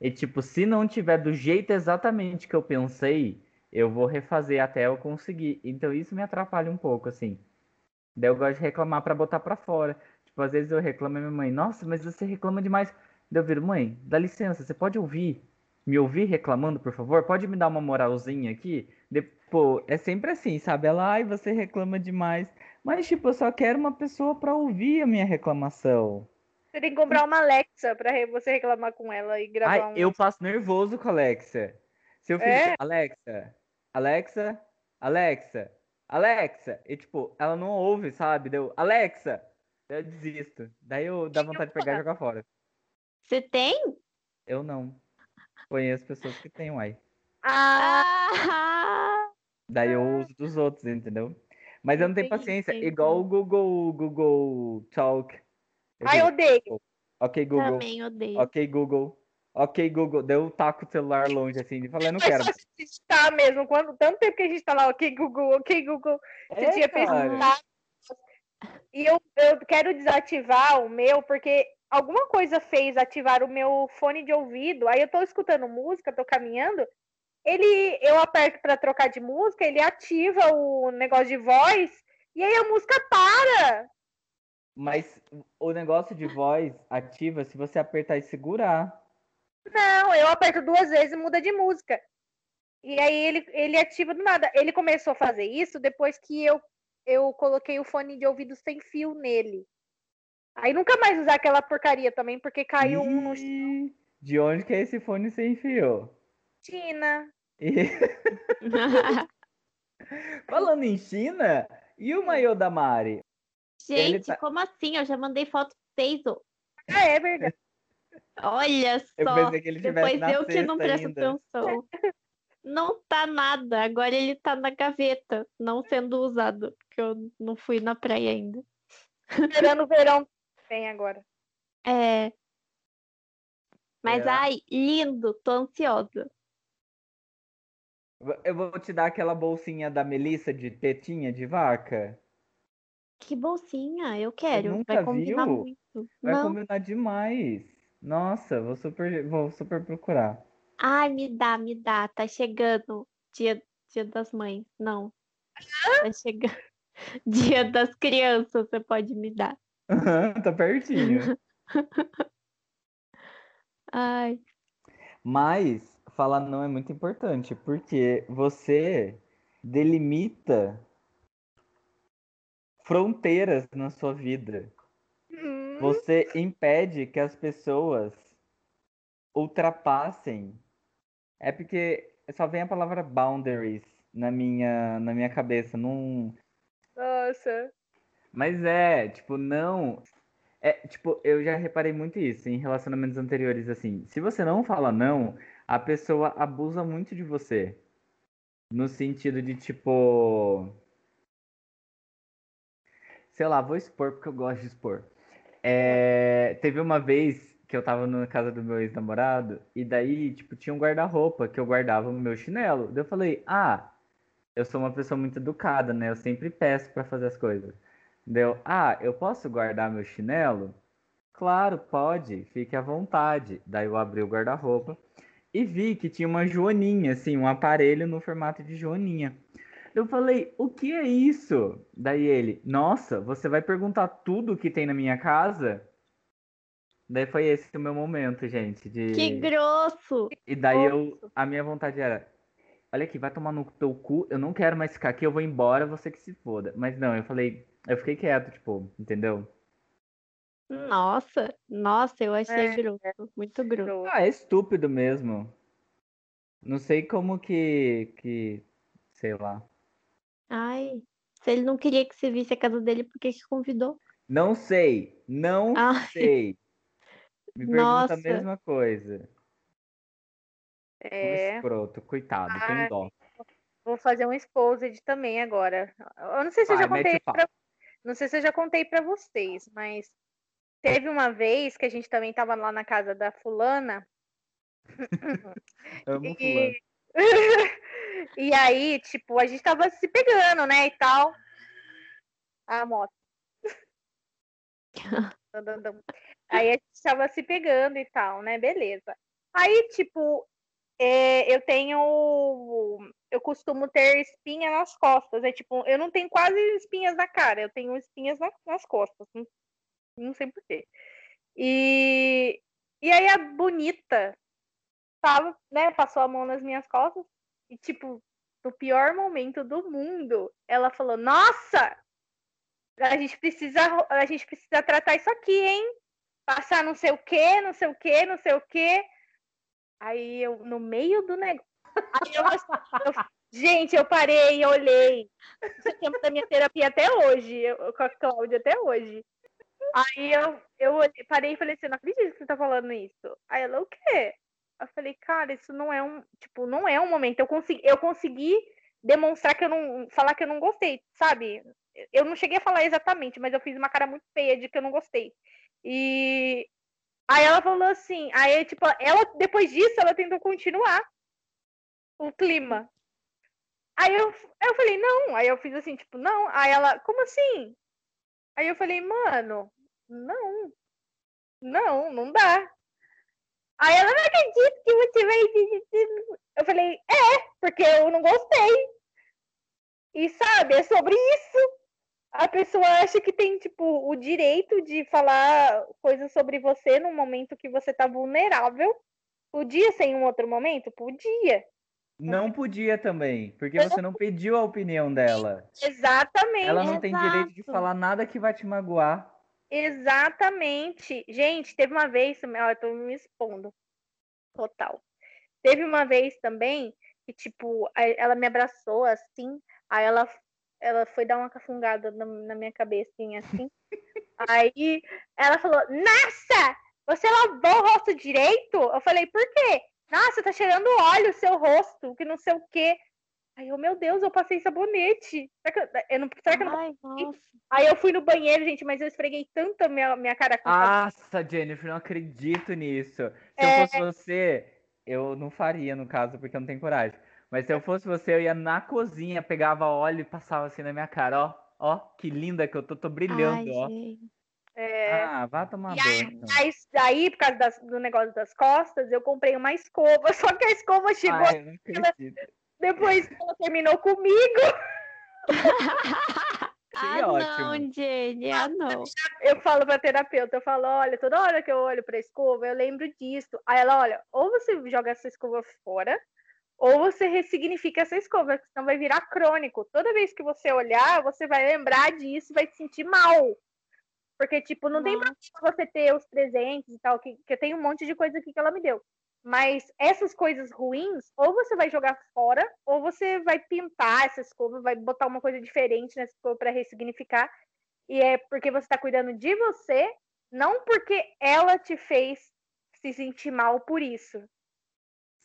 E tipo, se não tiver do jeito exatamente que eu pensei, eu vou refazer até eu conseguir. Então isso me atrapalha um pouco, assim. Daí eu gosto de reclamar pra botar pra fora. Tipo, às vezes eu reclamo a minha mãe, nossa, mas você reclama demais. Daí eu viro, mãe, dá licença, você pode ouvir? Me ouvir reclamando, por favor? Pode me dar uma moralzinha aqui? Depois, é sempre assim, sabe? Ela, ai, você reclama demais. Mas, tipo, eu só quero uma pessoa pra ouvir a minha reclamação. Você tem que comprar uma Alexa pra re- você reclamar com ela e gravar Ai, um. eu passo nervoso com a Alexa. Se eu fizer, É? Alexa, Alexa, Alexa, Alexa, e tipo, ela não ouve, sabe? Deu, Alexa, eu desisto. Daí eu dá vontade de pegar e jogar fora. Você tem? Eu não. Conheço pessoas que têm, uai. Ah, Ah! Daí eu uso dos outros, entendeu? Mas eu não tenho paciência. Igual o Google, o Google Talk. Eu ai, eu digo, odeio. ok, Google. Também odeio. Ok, Google. Ok, Google. Daí eu taco o celular longe assim e falei, não Mas quero. digitar mesmo. Quando, tanto tempo que a gente tá lá, ok, Google, ok, Google. Você É, tinha pesquisado. E eu, eu quero desativar o meu, porque alguma coisa fez ativar o meu fone de ouvido. Aí eu tô escutando música, tô caminhando. Ele, eu aperto pra trocar de música, ele ativa o negócio de voz, e aí a música para. Mas o negócio de voz ativa se você apertar e segurar. Não, eu aperto duas vezes e muda de música. E aí ele, ele ativa do nada. Ele começou a fazer isso depois que eu, eu coloquei o fone de ouvido sem fio nele. Aí nunca mais usar aquela porcaria também, porque caiu um no Ih, De onde que é esse fone sem fio? China. E- *laughs* Falando em China, e o maiô da Mari? Gente, tá- como assim? Eu já mandei foto pra vocês. Ah, é verdade. Olha Eu só. pensei que ele tivesse Depois na eu que não presto ainda. atenção. Não tá nada. Agora ele tá na gaveta, não sendo usado, porque eu não fui na praia ainda. Esperando o verão vem agora. É. Mas É. ai, lindo, tô ansiosa. Eu vou te dar aquela bolsinha da Melissa de tetinha de vaca. Que bolsinha, eu quero. nunca Vai combinar viu? muito. Vai Não. combinar demais. Nossa, vou super, vou super procurar. Ai, me dá, me dá. Tá chegando dia, dia das mães. Não. Tá chegando. *laughs* Dia das crianças, você pode me dar. tá pertinho. *laughs* Ai, Mas falar não é muito importante, porque você delimita fronteiras na sua vida. Hum, Você impede que as pessoas ultrapassem. É porque só vem a palavra boundaries na minha, na minha cabeça. Não... Nossa. Mas é, tipo, não. É, tipo, eu já reparei muito isso em relacionamentos anteriores, assim. Se você não fala não, a pessoa abusa muito de você. No sentido de, tipo. Sei lá, vou expor porque eu gosto de expor. É, teve uma vez que eu tava na casa do meu ex-namorado, e daí, tipo, tinha um guarda-roupa que eu guardava o meu chinelo. Daí eu falei, ah, eu sou uma pessoa muito educada, né? Eu sempre peço pra fazer as coisas. Deu, ah, eu posso guardar meu chinelo? Claro, pode, fique à vontade. Daí eu abri o guarda-roupa e vi que tinha uma joaninha, assim, um aparelho no formato de joaninha. Eu falei, o que é isso? Daí ele, nossa, você vai perguntar tudo que tem na minha casa? Daí foi esse o meu momento, gente, de... que grosso! E daí eu, a minha vontade era, olha aqui, vai tomar no teu cu, eu não quero mais ficar aqui, eu vou embora, você que se foda. Mas não, eu falei, eu fiquei quieto, tipo, entendeu? Nossa, nossa, eu achei É, grosso, muito grosso. Ah, é estúpido mesmo. Não sei como que, que, sei lá. Ai, se ele não queria que você visse a casa dele, por que que convidou? Não sei, não Ai. sei. *laughs* Me pergunta Nossa. a mesma coisa. Um É. escroto, coitado, tem Ai. dó. Vou fazer um exposed também agora. Eu não sei se eu Vai, já mete contei pra... Não sei se eu já contei pra vocês, mas teve uma vez que a gente também tava lá na casa da fulana *coughs* Amo e *laughs* e aí, tipo, a gente tava se pegando, né, e tal. A moto. *laughs* Aí a gente tava se pegando e tal, né? Beleza. Aí, tipo, é, eu tenho. Eu costumo ter espinha nas costas. É tipo, eu não tenho quase espinhas na cara, eu tenho espinhas na- nas costas. Não, não sei porquê. E, e aí a bonita tava, né? Passou a mão nas minhas costas e, tipo, no pior momento do mundo, ela falou: Nossa! A gente precisa, a gente precisa tratar isso aqui, hein? Passar não sei o que, não sei o que, não sei o que. Aí eu, no meio do negócio. Eu, eu- gente, eu parei, eu olhei. Isso é tempo da minha terapia até hoje, eu, com a Cláudia até hoje. Aí eu, eu parei e falei assim, não acredito que você tá falando isso. Aí ela, o quê? Eu falei, cara, isso não é um, tipo, não é um momento. Eu consegui, eu consegui demonstrar que eu não, falar que eu não gostei, sabe? Eu não cheguei a falar exatamente, mas eu fiz uma cara muito feia de que eu não gostei. E aí ela falou assim, aí tipo, ela depois disso ela tentou continuar o clima. Aí eu, eu falei, não, aí eu fiz assim, tipo, não. Aí ela, como assim? Aí eu falei, mano, não. Não, não dá. Aí ela não acredita que você vai. Eu falei, é, porque eu não gostei. E sabe, é sobre isso. A pessoa acha que tem, tipo, o direito de falar coisas sobre você num momento que você tá vulnerável. Podia ser em um outro momento? Podia. Não podia também, porque você não pediu a opinião dela. Exatamente. Ela não tem direito de falar nada que vai te magoar. Exatamente. Gente, teve uma vez, ó, eu tô me expondo. Total. Teve uma vez também que, tipo, ela me abraçou assim, aí ela, ela foi dar uma cafungada na, na minha cabecinha assim. *laughs* aí ela falou: Nossa, você lavou o rosto direito? Eu falei: Por quê? Nossa, tá cheirando óleo o seu rosto, que não sei o quê. Aí eu, meu Deus, eu passei sabonete. Será que eu, eu não, será que eu não Ai. Aí eu fui no banheiro, gente, mas eu esfreguei tanto a minha, minha cara com. Nossa, Jennifer, não acredito nisso. Se É. eu fosse você, eu não faria, no caso, porque eu não tenho coragem. Mas se eu fosse você, eu ia na cozinha, pegava óleo e passava assim na minha cara, ó, Ó, que linda que eu tô, tô brilhando, Ai, ó. gente. É, Ah, vá tomar E aí, banho. mas daí, por causa das- do negócio das costas, eu comprei uma escova. *laughs* Só que a escova chegou Ai, eu não acredito. Depois que ela terminou comigo. *laughs* Ah, ótimo. não, Jenny, ah, não. Eu falo pra terapeuta, eu falo, olha, toda hora que eu olho pra escova, eu lembro disso. Aí ela, olha, ou você joga essa escova fora, ou você ressignifica essa escova, porque senão vai virar crônico. Toda vez que você olhar, você vai lembrar disso e vai se sentir mal. Porque, tipo, não tem Nossa. problema você ter os presentes e tal, que, que tem um monte de coisa aqui que ela me deu. Mas essas coisas ruins, ou você vai jogar fora, ou você vai pintar essa escova, vai botar uma coisa diferente nessa escova para ressignificar. E é porque você está cuidando de você, não porque ela te fez se sentir mal por isso.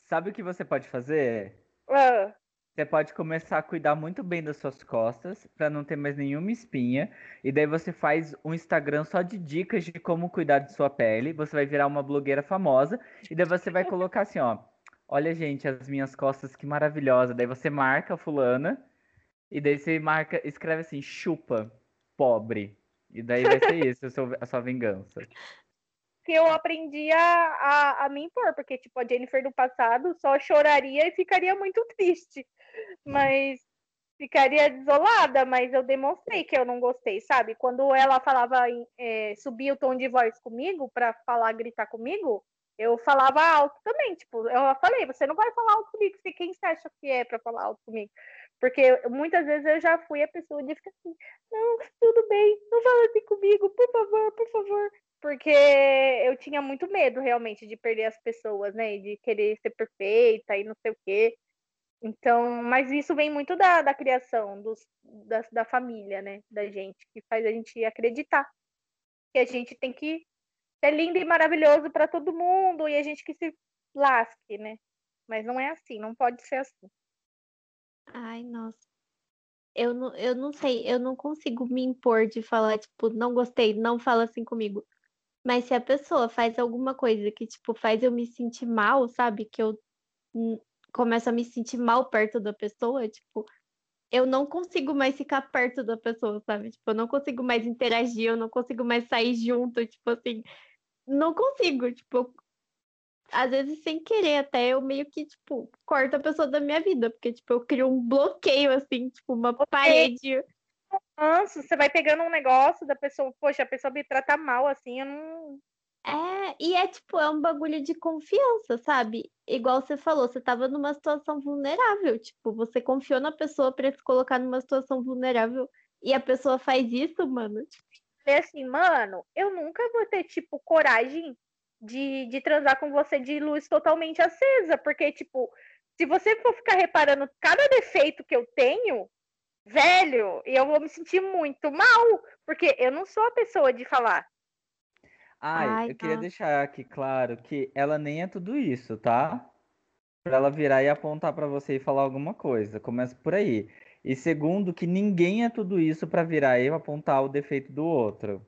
Sabe o que você pode fazer? Ah, Você pode começar a cuidar muito bem das suas costas para não ter mais nenhuma espinha. E daí você faz um Instagram só de dicas de como cuidar de sua pele. Você vai virar uma blogueira famosa. E daí você vai colocar assim, ó. Olha, gente, as minhas costas, que maravilhosa. Daí você marca a fulana. E daí você marca, escreve assim, chupa, pobre. E daí vai ser isso, o seu- a sua vingança. Que eu aprendi a, a, a me impor, porque, tipo, a Jennifer do passado só choraria e ficaria muito triste. Mas ficaria desolada, mas eu demonstrei que eu não gostei, sabe? Quando ela falava, em, é, subia o tom de voz comigo pra falar, gritar comigo, eu falava alto também, tipo, eu falei, você não vai falar alto comigo, você- quem você acha que é pra falar alto comigo? Porque muitas vezes eu já fui a pessoa de ficar assim, não, tudo bem, não fala assim comigo, por favor, por favor. Porque eu tinha muito medo realmente de perder as pessoas, né? De querer ser perfeita e não sei o quê. Então, mas isso vem muito da, da criação dos, da, da família, né? Da gente, que faz a gente acreditar que a gente tem que ser lindo e maravilhoso para todo mundo e a gente que se lasque, né? Mas não é assim, não pode ser assim. Ai, nossa. Eu não, eu não sei, eu não consigo me impor de falar, tipo, não gostei, não fala assim comigo. Mas se a pessoa faz alguma coisa que, tipo, faz eu me sentir mal, sabe? Que eu começo a me sentir mal perto da pessoa, tipo, eu não consigo mais ficar perto da pessoa, sabe? Tipo, eu não consigo mais interagir, eu não consigo mais sair junto, tipo assim, não consigo, tipo, às vezes sem querer até, eu meio que, tipo, corto a pessoa da minha vida, porque, tipo, eu crio um bloqueio, assim, tipo, uma parede. Antes, você vai pegando um negócio da pessoa, poxa, a pessoa me trata mal assim, eu não. É, e é tipo, é um bagulho de confiança, sabe? Igual você falou, você tava numa situação vulnerável, tipo, você confiou na pessoa pra se colocar numa situação vulnerável e a pessoa faz isso, mano. Tipo, Falei assim, mano, eu nunca vou ter, tipo, coragem de, de transar com você de luz totalmente acesa, porque, tipo, se você for ficar reparando cada defeito que eu tenho, velho, eu vou me sentir muito mal, porque eu não sou a pessoa de falar. Ai, Ai, eu queria nossa. deixar aqui claro que ela nem é tudo isso, tá? Pra ela virar e apontar pra você e falar alguma coisa. Começa por aí. E segundo, que ninguém é tudo isso pra virar e apontar o defeito do outro.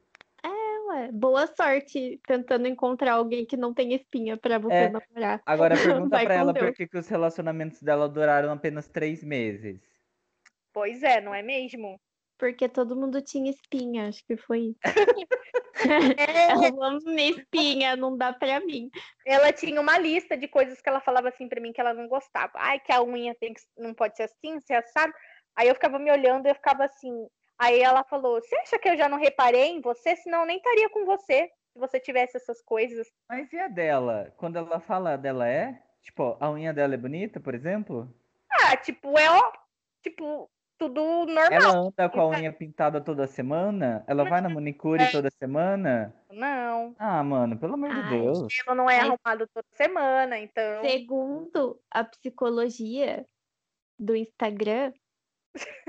Ué, boa sorte tentando encontrar alguém que não tem espinha pra você É, namorar. Agora *laughs* pergunta com ela por Deus. que, que os relacionamentos dela duraram apenas três meses. Pois é, não é mesmo? Porque todo mundo tinha espinha, acho que foi isso. *laughs* É, *laughs* minha espinha, não dá pra mim. ela tinha uma lista de coisas que ela falava assim pra mim que ela não gostava. Ai, que a unha tem que, não pode ser assim, ser assado. Aí eu ficava me olhando e eu ficava assim. Aí ela falou: Você acha que eu já não reparei em você? Senão eu nem estaria com você se você tivesse essas coisas. Mas e a dela? Quando ela fala dela é? Tipo, a unha dela é bonita, por exemplo? Ah, tipo, é ó, tipo, tudo normal. Ela anda com a unha pintada toda semana? Ela vai na manicure É. toda semana? Não, Ah, mano, pelo amor de Deus. ela não é Mas- arrumado toda semana, então. Segundo a psicologia do Instagram,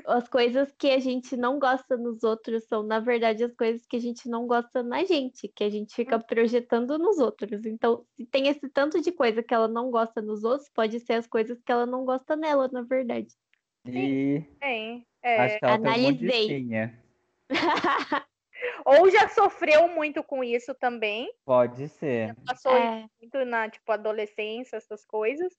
as coisas que a gente não gosta nos outros são, na verdade, as coisas que a gente não gosta na gente, que a gente fica projetando nos outros. Então, se tem esse tanto de coisa que ela não gosta nos outros, pode ser as coisas que ela não gosta nela, na verdade. E Tem. acho É. que ela um analisei. *laughs* Ou já sofreu muito com isso também. Pode ser. Passou É, muito na, tipo, adolescência, essas coisas.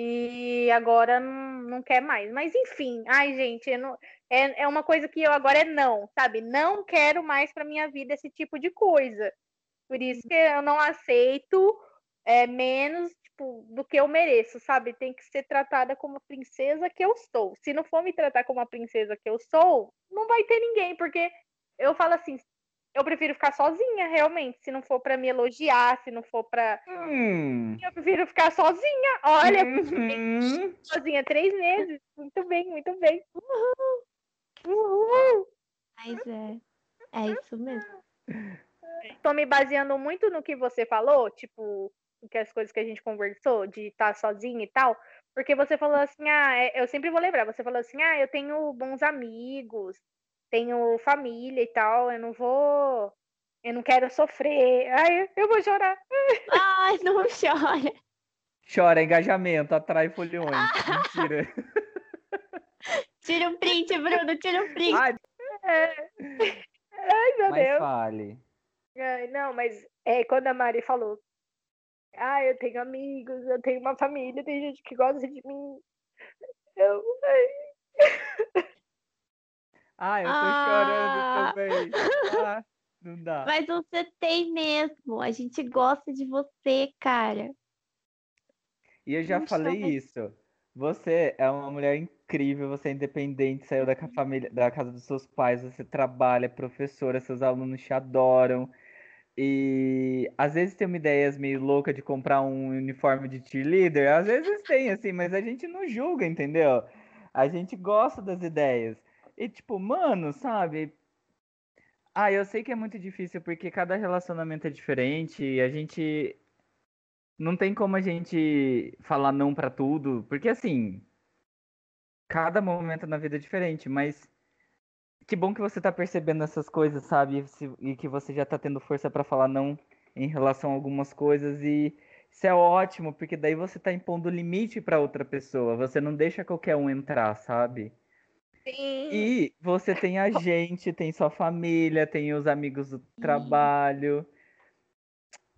E agora não, não quer mais. Mas enfim, ai, gente, não, é, é uma coisa que eu agora é não, sabe? Não quero mais para minha vida esse tipo de coisa. Por isso que eu não aceito é, menos tipo, do que eu mereço, sabe? Tem que ser tratada como a princesa que eu sou. Se não for me tratar como a princesa que eu sou, não vai ter ninguém, porque eu falo assim, eu prefiro ficar sozinha, realmente. Se não for para me elogiar, se não for para. Hum. Eu prefiro ficar sozinha. Olha, Uhum. sozinha três meses. Muito bem, muito bem. Uhul. Uhul. Mas é. É isso mesmo. Tô me baseando muito no que você falou, tipo, que as coisas que a gente conversou, de estar sozinha e tal. Porque você falou assim, ah, é- eu sempre vou lembrar, você falou assim, ah, eu tenho bons amigos, tenho família e tal, eu não vou. Eu não quero sofrer. Ai, eu vou chorar. Ai, não chora. Chora, engajamento, atrai folhões. *laughs* Mentira. Tira um print, Bruno, tira um print. Ai, Ai, meu mas Deus. fale. Ai, não, mas é quando a Mari falou, ah, eu tenho amigos, eu tenho uma família, tem gente que gosta de mim. Eu, ai, Ai, eu tô Ah. chorando também. Ah, não dá. Mas você tem mesmo. A gente gosta de você, cara. E eu já Não falei chora. isso. Você é uma mulher incrível, você é independente, saiu da ca- família, da casa dos seus pais, você trabalha, é professora, seus alunos te adoram. E às vezes tem uma ideia meio louca de comprar um uniforme de cheerleader, às vezes tem, assim, mas a gente não julga, entendeu? A gente gosta das ideias. E tipo, mano, sabe? Ah, eu sei que é muito difícil porque cada relacionamento é diferente e a gente não tem como a gente falar não pra tudo, porque assim, cada momento na vida é diferente, mas que bom que você tá percebendo essas coisas, sabe? E que você já tá tendo força pra falar não em relação a algumas coisas e isso é ótimo, porque daí você tá impondo limite pra outra pessoa, você não deixa qualquer um entrar, sabe? Sim. E você tem a gente, tem sua família, tem os amigos do trabalho.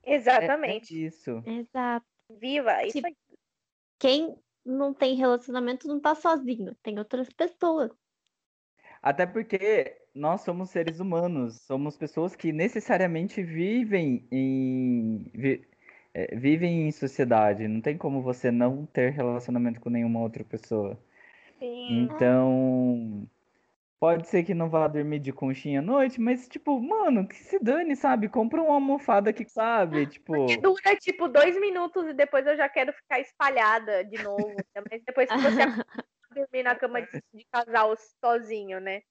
É- é Exatamente. isso. Exato. Viva, é isso Tipo. Quem não tem relacionamento não tá sozinho. Tem outras pessoas. Até porque nós somos seres humanos, somos pessoas que necessariamente vivem em vi- é, vivem em sociedade. Não tem como você não ter relacionamento com nenhuma outra pessoa. Sim. Então, pode ser que não vá dormir de conchinha à noite, mas tipo, mano, que se dane, sabe? Compra uma almofada que sabe, tipo, Que dura tipo dois minutos e depois eu já quero ficar espalhada de novo. Mas depois que você *laughs* dormir na cama de, de casal sozinho, né?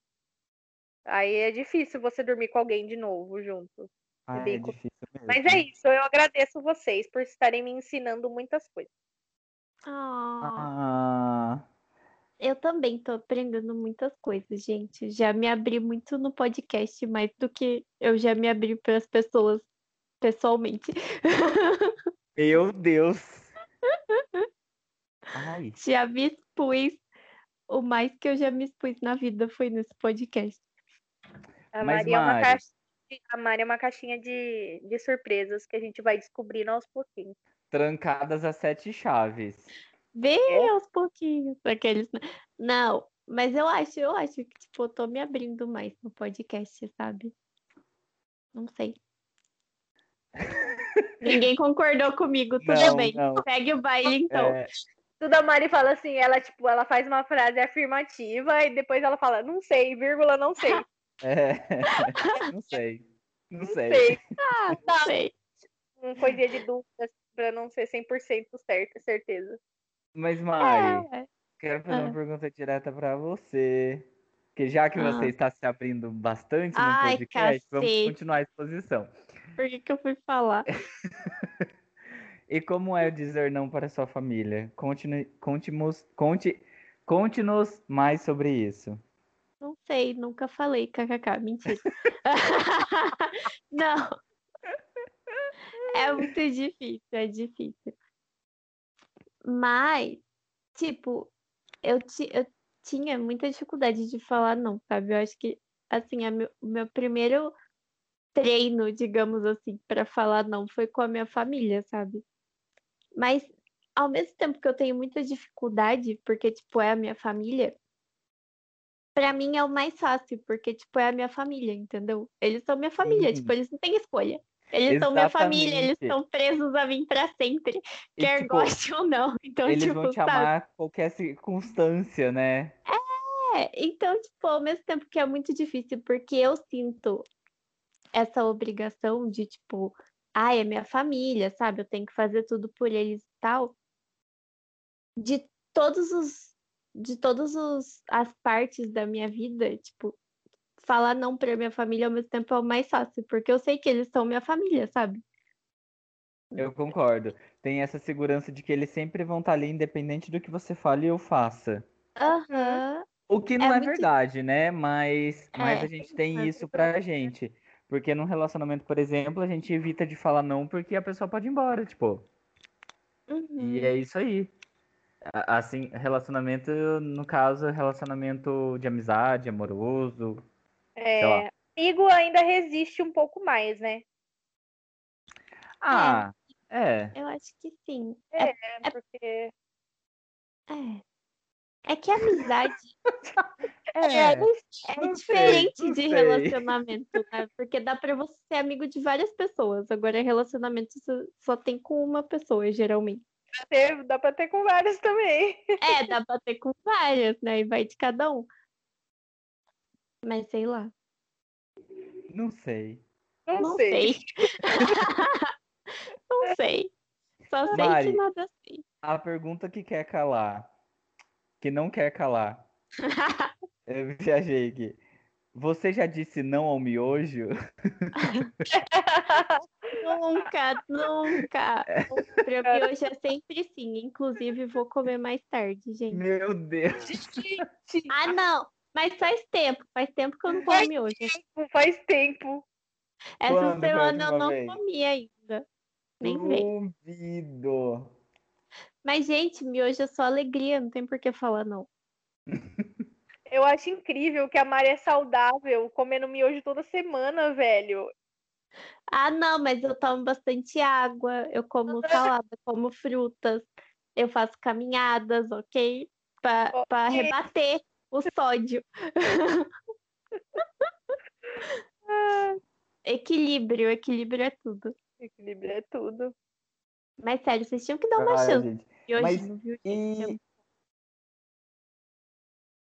Aí é difícil você dormir com alguém de novo junto. ah, é difícil mesmo. Mas é isso, eu agradeço vocês por estarem me ensinando muitas coisas. Ah, Ah, eu também tô aprendendo muitas coisas, gente. Já me abri muito no podcast, mais do que eu já me abri para as pessoas pessoalmente. *laughs* meu Deus. Ai, Já me expus. O mais que eu já me expus na vida foi nesse podcast. A Mas, Maria é uma Mari- caixa, a Mari é uma caixinha de, de surpresas que a gente vai descobrindo aos pouquinhos. trancadas as sete chaves. Vê É? aos pouquinhos. Aqueles... Não, mas eu acho, eu acho que, tipo, eu tô me abrindo mais no podcast, sabe? Não sei. *laughs* Ninguém concordou comigo, tudo Não, bem. não. Segue o baile, então. É, Tudo a Mari fala assim, ela tipo, ela faz uma frase afirmativa e depois ela fala, não sei, vírgula, não sei. *laughs* é, *laughs* não sei. Não Não sei. sei. Ah, não sei. Uma coisinha de dúvidas pra não ser 100% certa, certeza. Mas, Mari, É, quero fazer uma Ah. pergunta direta pra você. Porque já que você Ah. está se abrindo bastante no Ai, podcast, vamos cacete. continuar a exposição. por que, que eu fui falar? *laughs* E como é dizer não para sua família? Conte-nos conte-nos- conte, conte-nos mais sobre isso. Não sei, nunca falei, kkk, mentira. *laughs* *laughs* Não. É muito difícil, é difícil. Mas, tipo, eu, ti- eu tinha muita dificuldade de falar não, sabe? Eu acho que, assim, a meu- o meu primeiro treino, digamos assim, para falar não foi com a minha família, sabe? Mas ao mesmo tempo que eu tenho muita dificuldade, porque, tipo, é a minha família, pra mim é o mais fácil, porque, tipo, é a minha família, entendeu? Eles são minha família, Sim. tipo, eles não têm escolha. Eles são minha família, eles Exatamente. estão presos a mim pra sempre, E, quer tipo, goste ou não. Então, eles tipo, vão te sabe? amar qualquer circunstância, né? É, então, tipo, ao mesmo tempo que é muito difícil, porque eu sinto essa obrigação de, tipo, ah, é minha família, sabe? Eu tenho que fazer tudo por eles e tal. De todos os, de todos os as partes da minha vida, tipo, falar não pra minha família ao mesmo tempo é o mais fácil, porque eu sei que eles são minha família, sabe? Eu concordo. Tem essa segurança de que eles sempre vão estar ali, independente do que você fale ou faça. Aham. O que não é, muito- verdade, né? Mas, mas É, a gente tem é isso pra gente. Porque num relacionamento, por exemplo, a gente evita de falar não porque a pessoa pode ir embora, tipo. Uhum. E é isso aí. Assim, relacionamento, no caso, é relacionamento de amizade, amoroso. É, Sei amigo ainda resiste um pouco mais, né? Ah, é. Eu acho que sim. É, É- porque. É. É que a amizade *laughs* É. É sei, diferente não de sei. relacionamento, né? Porque dá pra você ser amigo de várias pessoas. Agora, relacionamento só- tem com uma pessoa, geralmente. ter- dá pra ter com vários também. É, dá pra ter com várias, né? E vai de cada um. Mas sei lá. Não sei. Não, Não sei. sei. *laughs* Não sei. Só sei Mari. que nada sei. A pergunta que quer calar, que não quer calar. *laughs* Eu viajei aqui. Você já disse não ao miojo? Nunca, nunca. Pra mim hoje é sempre sim. Inclusive, vou comer mais tarde, gente. Meu Deus. Gente, Ah, não. Mas faz tempo. Faz tempo que eu não como miojo. faz tempo. Essa Quando semana eu não vez? comi ainda. Nem. Duvido. Mas, gente, miojo é só alegria, não tem por que falar não. *laughs* Eu acho incrível que a Mari é saudável, comendo miojo toda semana, velho. Ah, não, mas eu tomo bastante água, eu como salada, como frutas, eu faço caminhadas, ok? Pra, pra Ok. rebater o sódio. *laughs* Equilíbrio, equilíbrio é tudo. Equilíbrio é tudo. Mas sério, vocês tinham que dar uma Ah, chance gente. miojo, Mas viu, gente? E.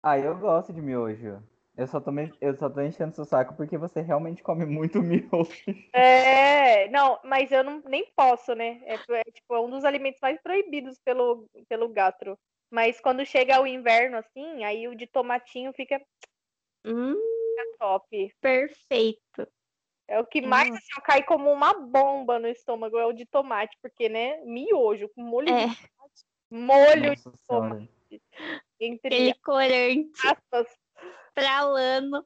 Ah, eu gosto de miojo. Eu só tô, me- eu só tô enchendo seu saco porque você realmente come muito *laughs* miojo. É, não, mas eu não, nem posso, né? É, é, tipo, é um dos alimentos mais proibidos pelo, pelo gastro. Mas quando chega o inverno, assim, aí o de tomatinho fica Hum, top. perfeito. É o que mais Nossa. assim, cai como uma bomba no estômago, é o de tomate, porque, né? Miojo, com molho É, de molho Nossa senhora. entre aquele corante. aspas. Fralando.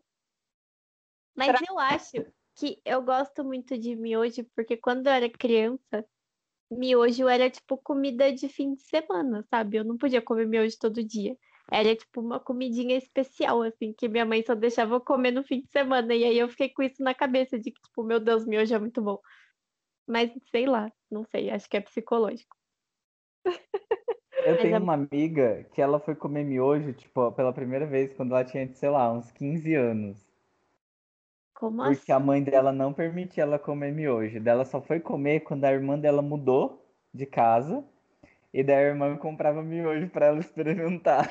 Mas Pra- eu acho que eu gosto muito de miojo, porque quando eu era criança, miojo era tipo comida de fim de semana, sabe? Eu não podia comer miojo todo dia. Era tipo uma comidinha especial, assim, que minha mãe só deixava eu comer no fim de semana. E aí eu fiquei com isso na cabeça, de que, tipo, meu Deus, miojo é muito bom. Mas sei lá, não sei, acho que é psicológico. Eu Mas tenho é- uma amiga que ela foi comer miojo, tipo, pela primeira vez quando ela tinha, sei lá, uns 15 anos. Como Porque a assim? mãe dela não permitia ela comer miojo. Daí Ela só foi comer quando a irmã dela mudou de casa. E daí a irmã comprava miojo pra ela experimentar.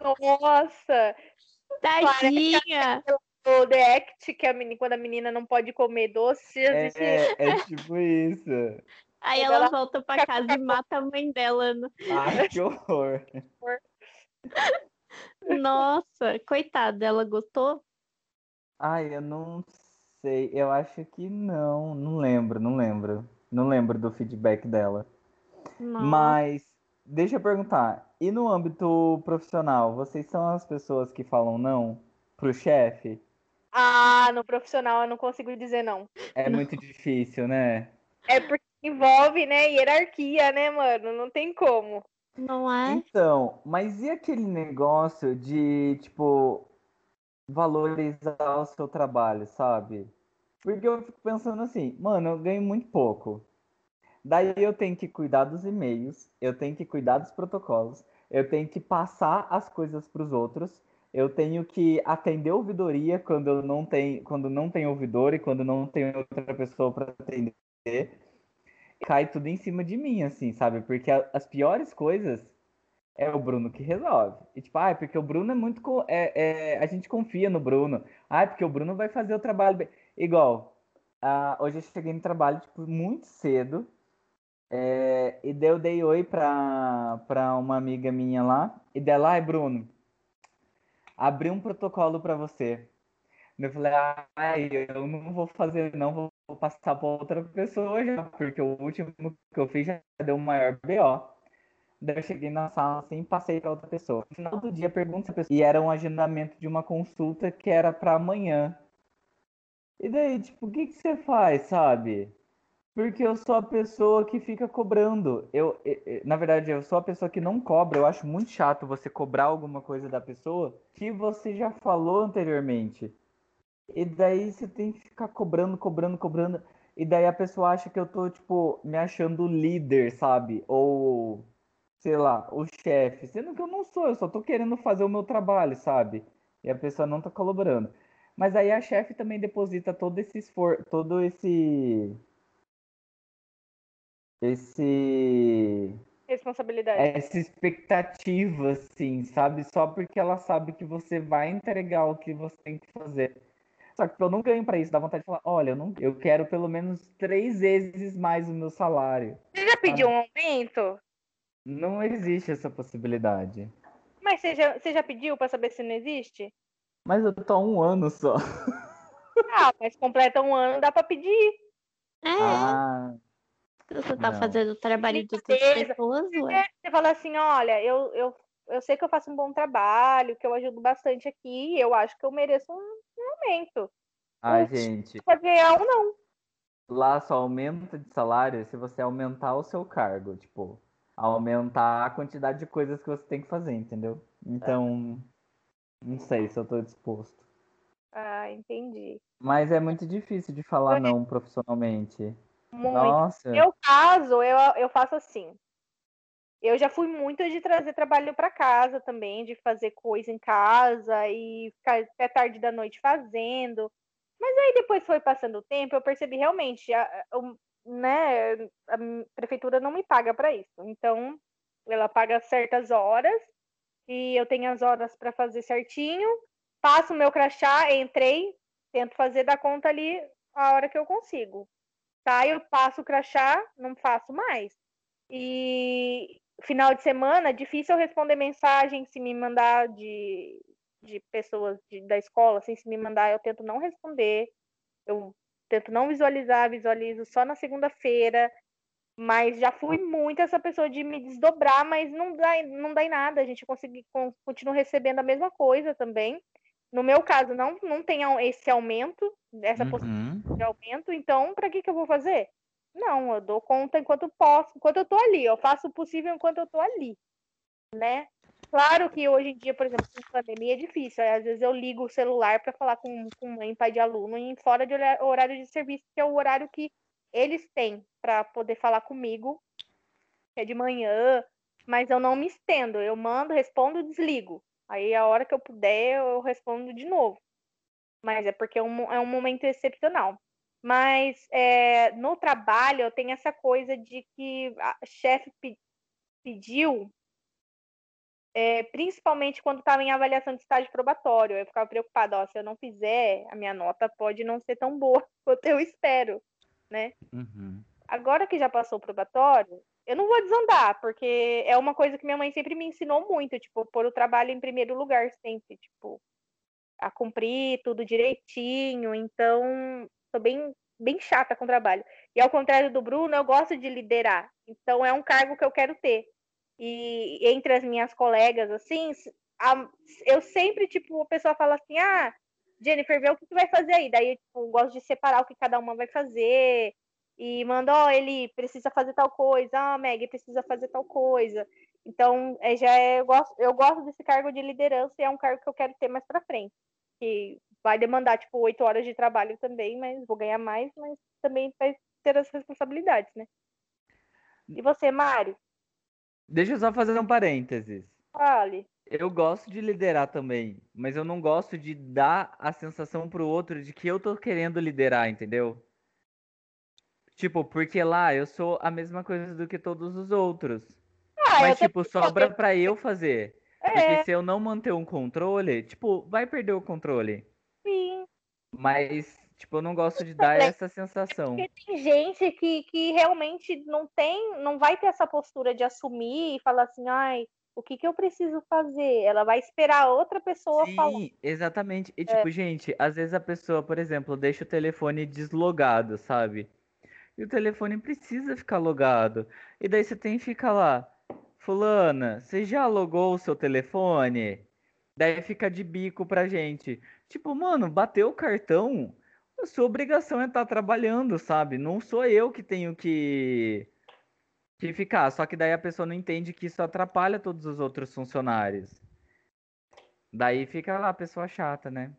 Nossa! Tadinha! O The Act, que a menina, quando a menina não pode comer doce, É, existe é tipo isso. Aí ela ela volta pra casa e mata a mãe dela. né? Ai, que horror. *laughs* Nossa, coitada, ela gostou? Ai, eu não sei. Eu acho que não. Não lembro, não lembro. Não lembro do feedback dela. Nossa. Mas deixa eu perguntar. E no âmbito profissional, vocês são as pessoas que falam não pro chefe? Ah, no profissional eu não consigo dizer não. É Não. muito difícil, né? É porque envolve, né, hierarquia, né, mano? Não tem como. Não é? Então, mas e aquele negócio de, tipo, valorizar o seu trabalho, sabe? Porque eu fico pensando assim, mano, eu ganho muito pouco. Daí eu tenho que cuidar dos e-mails, eu tenho que cuidar dos protocolos, eu tenho que passar as coisas para os outros, eu tenho que atender ouvidoria quando eu não tenho, quando não tem ouvidor e quando não tem outra pessoa para atender. Cai tudo em cima de mim, assim, sabe? Porque as piores coisas é o Bruno que resolve. E tipo, ah, porque o Bruno é muito. É, é, a gente confia no Bruno. Ah, porque o Bruno vai fazer o trabalho bem. Igual, uh, hoje eu cheguei no trabalho, tipo, muito cedo. É, e daí eu dei oi pra, pra uma amiga minha lá. E dela, ai, Bruno, abri um protocolo para você. Eu falei, ai, eu não vou fazer, não, vou passar para outra pessoa já, porque o último que eu fiz já deu um maior BO. Daí eu cheguei na sala assim passei para outra pessoa. No final do dia, pergunta pessoa. E era um agendamento de uma consulta que era para amanhã. E daí, tipo, o que, que você faz, sabe? Porque eu sou a pessoa que fica cobrando. Eu, na verdade, eu sou a pessoa que não cobra. Eu acho muito chato você cobrar alguma coisa da pessoa que você já falou anteriormente. E daí você tem que ficar cobrando, cobrando, cobrando. E daí a pessoa acha que eu tô, tipo, me achando líder, sabe? Ou, sei lá, o chefe. Sendo que eu não sou, eu só tô querendo fazer o meu trabalho, sabe? E a pessoa não tá colaborando. Mas aí a chefe também deposita todo esse esforço, todo esse esse responsabilidade. Essa expectativa, assim, sabe? Só porque ela sabe que você vai entregar o que você tem que fazer. Só que eu não ganho para isso, dá vontade de falar, olha, eu, não, eu quero pelo menos três vezes mais o meu salário. Você já pediu um aumento? Não existe essa possibilidade. Mas você já, você já pediu para saber se não existe? Mas eu tô há um ano só. *laughs* Ah, mas completa um ano, dá para pedir. É. Ah, você tá não. fazendo o trabalho de outras pessoas, ué. Você fala assim, olha, eu, eu, eu sei que eu faço um bom trabalho, que eu ajudo bastante aqui, eu acho que eu mereço um, um aumento. Ai, gente. Pode ganhar um não. Lá só aumenta de salário se você aumentar o seu cargo, tipo, aumentar a quantidade de coisas que você tem que fazer, entendeu? Então, não sei se eu tô disposto. Ah, entendi. Mas é muito difícil de falar não profissionalmente. Muito. Nossa. No meu caso, eu, eu faço assim. Eu já fui muito de trazer trabalho para casa também, de fazer coisa em casa e ficar até tarde da noite fazendo. Mas aí depois foi passando o tempo, eu percebi realmente, a, a, né, a prefeitura não me paga para isso. Então, ela paga certas horas e eu tenho as horas para fazer certinho. Faço o meu crachá, entrei, tento fazer da conta ali a hora que eu consigo saio, passo o crachá, não faço mais. E final de semana, difícil eu responder mensagem se me mandar de, de pessoas de, da escola, assim, se me mandar, eu tento não responder. Eu tento não visualizar, visualizo só na segunda-feira. Mas já fui muito essa pessoa de me desdobrar, mas não dá, não dá em nada. A gente consegue, continua recebendo a mesma coisa também. No meu caso, não, não tem esse aumento, essa uhum. possibilidade de aumento, então para que, que eu vou fazer? Não, eu dou conta enquanto posso, enquanto eu tô ali, eu faço o possível enquanto eu tô ali, né? Claro que hoje em dia, por exemplo, com pandemia é difícil. Às vezes eu ligo o celular para falar com, com mãe, pai de aluno, em fora de horário de serviço, que é o horário que eles têm para poder falar comigo, que é de manhã, mas eu não me estendo. Eu mando, respondo, desligo. Aí a hora que eu puder, eu respondo de novo. Mas é porque é um, é um momento excepcional. Mas é, no trabalho eu tenho essa coisa de que a chefe pe pediu, é, principalmente quando estava em avaliação de estágio probatório. Eu ficava preocupada, ó, se eu não fizer, a minha nota pode não ser tão boa *laughs* quanto eu espero, né? Uhum. Agora que já passou o probatório, eu não vou desandar, porque é uma coisa que minha mãe sempre me ensinou muito, tipo, pôr o trabalho em primeiro lugar sempre, tipo, a cumprir tudo direitinho. Então, sou bem bem chata com o trabalho. E ao contrário do Bruno, eu gosto de liderar. Então é um cargo que eu quero ter. E entre as minhas colegas, assim, a, eu sempre, tipo, a pessoa fala assim: ah, Jennifer, vê o que tu vai fazer aí. Daí, tipo, gosto de separar o que cada uma vai fazer e manda, ó, oh, ele precisa fazer tal coisa, ah, oh, Meg precisa fazer tal coisa. Então, é, já é, eu, gosto, eu gosto desse cargo de liderança e é um cargo que eu quero ter mais para frente. Que vai demandar, tipo, oito horas de trabalho também, mas vou ganhar mais, mas também vai ter as responsabilidades, né? E você, Mari? Deixa eu só fazer um parênteses. Fale. Eu gosto de liderar também, mas eu não gosto de dar a sensação pro outro de que eu tô querendo liderar, entendeu? Tipo, porque lá eu sou a mesma coisa do que todos os outros. Ah, Mas, eu tipo, sobra pra eu fazer. É, Porque se eu não manter um controle, tipo, vai perder o controle. sim. Mas, tipo, eu não gosto de dar também. essa sensação. Porque tem gente que, que realmente não tem, não vai ter essa postura de assumir e falar assim, ai, o que, que eu preciso fazer? Ela vai esperar outra pessoa falar. Sim, exatamente. É. E, tipo, gente, às vezes a pessoa, por exemplo, deixa o telefone deslogado, sabe? E o telefone precisa ficar logado. E daí você tem que ficar lá. Fulana, você já logou o seu telefone? Daí fica de bico pra gente. Tipo, mano, bateu o cartão, a sua obrigação é estar trabalhando, sabe? Não sou eu que tenho que, que ficar. Só que daí a pessoa não entende que isso atrapalha todos os outros funcionários. Daí fica lá a pessoa chata, né?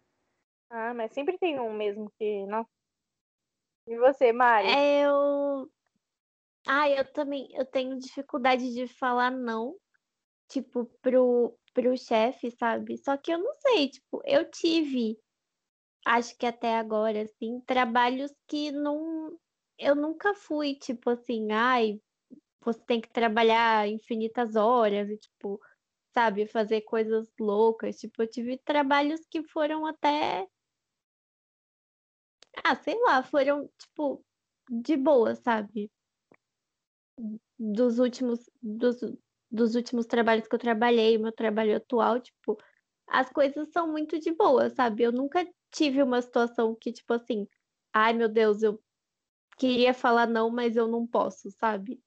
Ah, mas sempre tem um mesmo que não. E você, Mari? É, Eu. Ah, eu também. Eu tenho dificuldade de falar não, tipo, pro, pro chefe, sabe? Só que eu não sei, tipo, eu tive, acho que até agora, assim, trabalhos que não. Eu nunca fui, tipo assim, ai, você tem que trabalhar infinitas horas e, tipo, sabe, fazer coisas loucas. Tipo, eu tive trabalhos que foram até. Ah, sei lá, foram, tipo, de boa, sabe? Dos últimos, dos, dos últimos trabalhos que eu trabalhei, meu trabalho atual, tipo, as coisas são muito de boa, sabe? Eu nunca tive uma situação que, tipo assim, ai meu Deus, eu queria falar não, mas eu não posso, sabe?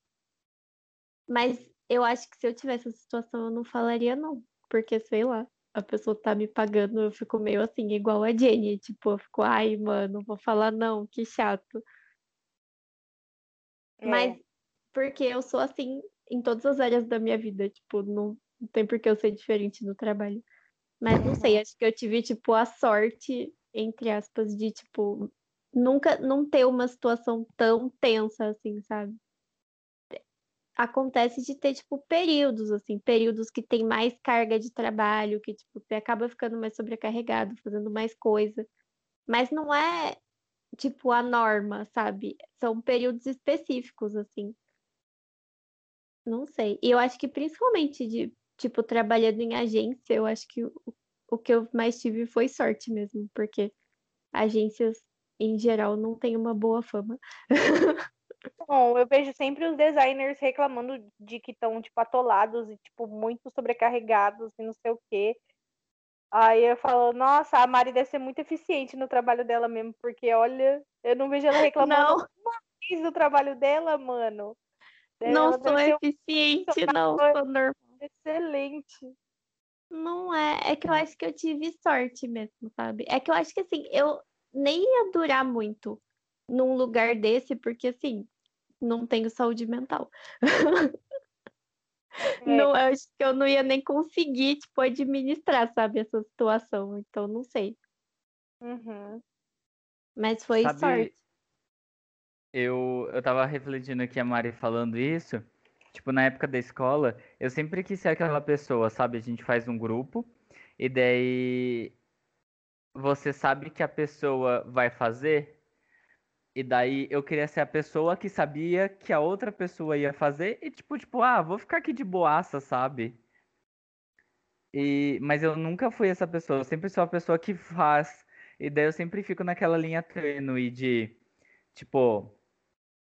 Mas eu acho que se eu tivesse essa situação, eu não falaria não, porque sei lá, a pessoa tá me pagando, eu fico meio assim, igual a Jenny, tipo, eu fico, ai, mano, vou falar não, que chato. É. Mas porque eu sou assim em todas as áreas da minha vida, tipo, não, não tem por que eu ser diferente no trabalho. Mas não sei, acho que eu tive, tipo, a sorte, entre aspas, de, tipo, nunca não ter uma situação tão tensa assim, sabe? Acontece de ter, tipo, períodos, assim, períodos que tem mais carga de trabalho, que, tipo, você acaba ficando mais sobrecarregado, fazendo mais coisa. Mas não é, tipo, a norma, sabe? São períodos específicos, assim. Não sei. E eu acho que principalmente de, tipo, trabalhando em agência, eu acho que o, o que eu mais tive foi sorte mesmo, porque agências, em geral, não têm uma boa fama. *laughs* Bom, eu vejo sempre os designers reclamando de que estão, tipo, atolados e, tipo, muito sobrecarregados e não sei o quê. Aí eu falo, nossa, a Mari deve ser muito eficiente no trabalho dela mesmo, porque, olha, eu não vejo ela reclamando Não. uma vez do trabalho dela, mano. Não Ela sou eficiente, não, funcionário. sou normal. Excelente. Não é, é que eu acho que eu tive sorte mesmo, sabe? É que eu acho que assim, eu nem ia durar muito num lugar desse, porque assim, não tenho saúde mental. *laughs* É. Não, eu acho que eu não ia nem conseguir, tipo, administrar, sabe, essa situação. Então, não sei. Uhum. Mas foi Sabe, sorte. Eu, eu tava refletindo aqui a Mari falando isso. Tipo, na época da escola, eu sempre quis ser aquela pessoa, sabe? A gente faz um grupo e daí você sabe que a pessoa vai fazer. E daí eu queria ser a pessoa que sabia que a outra pessoa ia fazer e tipo, tipo, ah, vou ficar aqui de boaça, sabe? E, mas eu nunca fui essa pessoa, eu sempre sou a pessoa que faz. E daí eu sempre fico naquela linha tênue de, tipo,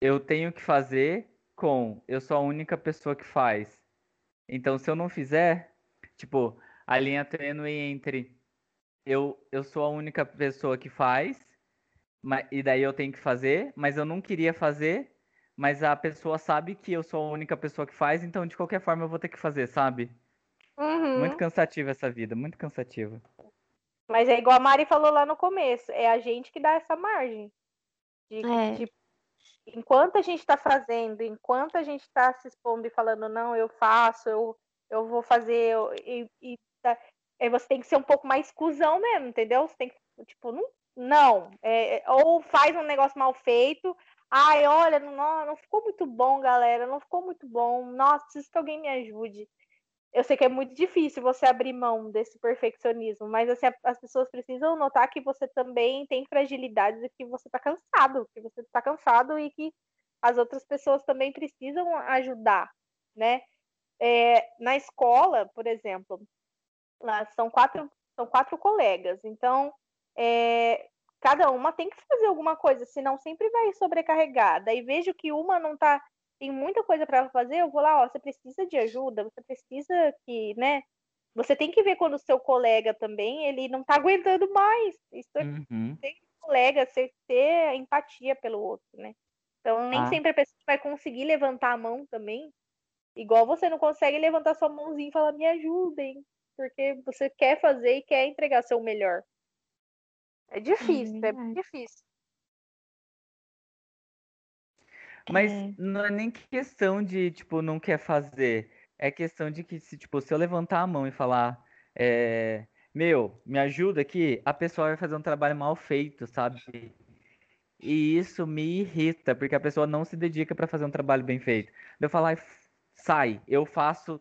eu tenho que fazer com eu sou a única pessoa que faz. Então, se eu não fizer, tipo, a linha tênue entre eu, eu sou a única pessoa que faz, ma- e daí eu tenho que fazer, mas eu não queria fazer, mas a pessoa sabe que eu sou a única pessoa que faz, então de qualquer forma eu vou ter que fazer, sabe? Uhum. Muito cansativa essa vida, muito cansativa. Mas é igual a Mari falou lá no começo, é a gente que dá essa margem. De, É. tipo, enquanto a gente está fazendo, enquanto a gente está se expondo e falando, não, eu faço, eu, eu vou fazer, eu- e, e tá- aí você tem que ser um pouco mais cuzão mesmo, entendeu? Você tem que, tipo, não, não. É, é, ou faz um negócio mal feito, Ai, olha, não, não ficou muito bom, galera. Não ficou muito bom. Nossa, preciso que alguém me ajude. Eu sei que é muito difícil você abrir mão desse perfeccionismo, mas assim, as pessoas precisam notar que você também tem fragilidades e que você tá cansado, que você tá cansado e que as outras pessoas também precisam ajudar, né? É, na escola, por exemplo, lá são quatro, são quatro colegas, então é, cada uma tem que fazer alguma coisa, senão sempre vai sobrecarregar. Daí vejo que uma não tá tem muita coisa para fazer, eu vou lá, ó, você precisa de ajuda, você precisa que, né? Você tem que ver quando o seu colega também, ele não tá aguentando mais. Isso é Uhum. ter colega, você ter empatia pelo outro, né? Então nem Ah. sempre a pessoa vai conseguir levantar a mão também. Igual você não consegue levantar sua mãozinha e falar, me ajudem, porque você quer fazer e quer entregar seu melhor. É difícil, é, verdade. difícil. Mas É. não é nem questão de, tipo, não quer fazer. É questão de que, se, tipo, se eu levantar a mão e falar, é, meu, me ajuda aqui, a pessoa vai fazer um trabalho mal feito, sabe? E isso me irrita, porque a pessoa não se dedica pra fazer um trabalho bem feito. Eu falar, sai, eu faço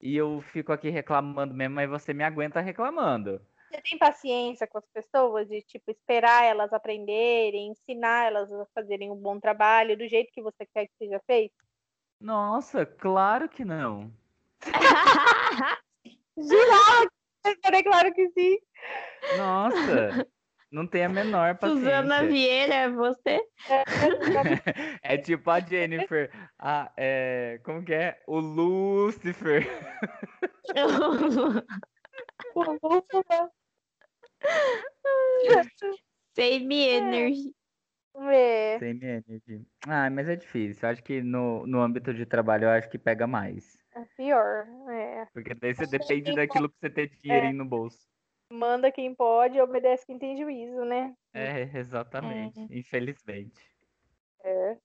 e eu fico aqui reclamando mesmo, mas você me aguenta reclamando. Você tem paciência com as pessoas de tipo esperar elas aprenderem, ensinar elas a fazerem um bom trabalho do jeito que você quer que seja feito? Nossa, claro que não. *laughs* É claro que sim. Nossa, não tem a menor *laughs* Suzana paciência. Vieira, é você? É tipo a Jennifer, a, é, como que é? O Lucifer. *laughs* *laughs* Same energy. É. Same energy. Ah, mas é difícil. Eu acho que no, no âmbito de trabalho, eu acho que pega mais. É pior. É. Porque daí você depende daquilo pra você ter dinheirinho no bolso. Manda quem pode, obedece quem tem juízo, né? É, exatamente. Infelizmente. É.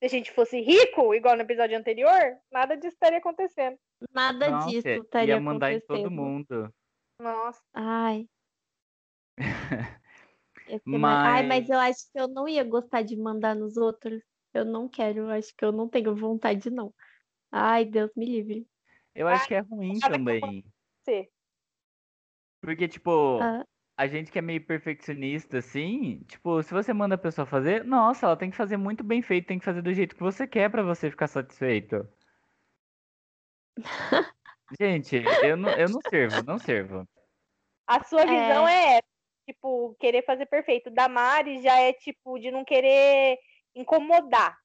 Se a gente fosse rico, igual no episódio anterior, nada disso estaria acontecendo. Nada Nossa, disso estaria ia mandar em acontecendo. todo mundo. Nossa. Ai. *laughs* Mais- Ai, mas Mas- eu acho que eu não ia gostar de mandar nos outros. Eu não quero, eu acho que eu não tenho vontade, não. Ai, Deus me livre. Eu acho que é ruim que também. Você. Porque, tipo, Ah. a gente que é meio perfeccionista, assim, tipo, se você manda a pessoa fazer, nossa, ela tem que fazer muito bem feito, tem que fazer do jeito que você quer pra você ficar satisfeito. *laughs* Gente, eu não, eu não servo, não servo. A sua visão é, essa, tipo, querer fazer perfeito. Da Mari já é, tipo, de não querer incomodar.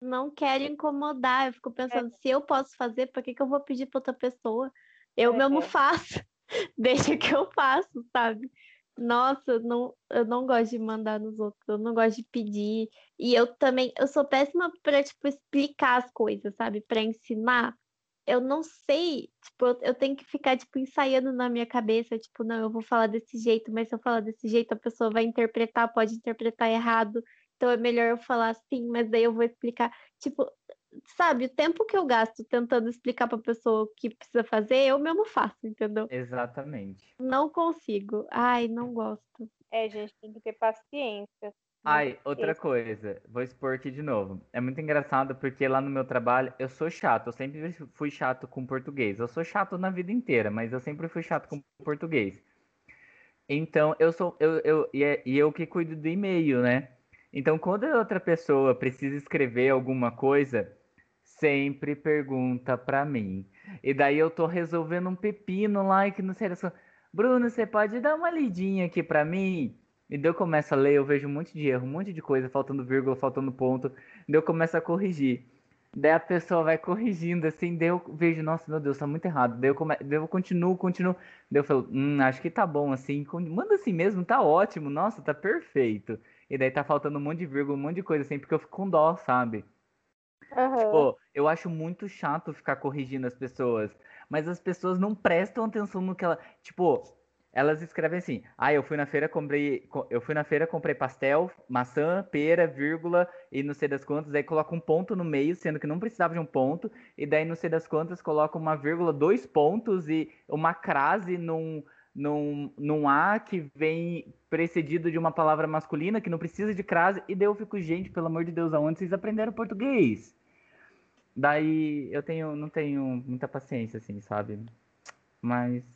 Não quero incomodar. Eu fico pensando, se eu posso fazer, por que que eu vou pedir pra outra pessoa? Eu É. mesmo faço. *laughs* Deixa que eu faço, sabe? Nossa, eu não, eu não gosto de mandar nos outros, eu não gosto de pedir. E eu também, eu sou péssima pra, tipo, explicar as coisas, sabe? Pra ensinar. Eu não sei, tipo, eu, eu tenho que ficar, tipo, ensaiando na minha cabeça, tipo, não, eu vou falar desse jeito, mas se eu falar desse jeito, a pessoa vai interpretar, pode interpretar errado. Então é melhor eu falar assim, mas daí eu vou explicar. Tipo, sabe, o tempo que eu gasto tentando explicar pra pessoa o que precisa fazer, eu mesmo faço, entendeu? Exatamente. Não consigo. Ai, não gosto. É, gente, tem que ter paciência. Ai, *laughs* outra coisa, vou expor aqui de novo. É muito engraçado porque lá no meu trabalho eu sou chato, eu sempre fui chato com português. Eu sou chato na vida inteira, mas eu sempre fui chato com português. Então, eu sou eu, eu e, é- e eu que cuido do e-mail, né? Então, quando a outra pessoa precisa escrever alguma coisa, sempre pergunta pra mim. E daí eu tô resolvendo um pepino lá e que não sei. Bruno, você pode dar uma lidinha aqui pra mim? E daí eu começo a ler, eu vejo um monte de erro, um monte de coisa, faltando vírgula, faltando ponto. Daí eu começo a corrigir. Daí a pessoa vai corrigindo, assim, daí eu vejo, nossa, meu Deus, tá muito errado. Daí eu, come... daí eu continuo, continuo. Daí eu falo, hum, acho que tá bom, assim. Manda assim mesmo, tá ótimo, nossa, tá perfeito. E daí tá faltando um monte de vírgula, um monte de coisa, assim, porque eu fico com dó, sabe? Aham. Pô, eu acho muito chato ficar corrigindo as pessoas, mas as pessoas não prestam atenção no que ela, tipo, elas escrevem assim: "Ah, eu fui na feira, comprei, co- eu fui na feira, comprei pastel, maçã, pera, vírgula e não sei das quantas, aí coloca um ponto no meio, sendo que não precisava de um ponto, e daí não sei das quantas coloca uma vírgula, dois pontos e uma crase num num, num A que vem precedido de uma palavra masculina que não precisa de crase, e daí eu fico, gente, pelo amor de Deus, aonde vocês aprenderam português? Daí eu tenho, não tenho muita paciência, assim, sabe? Mas.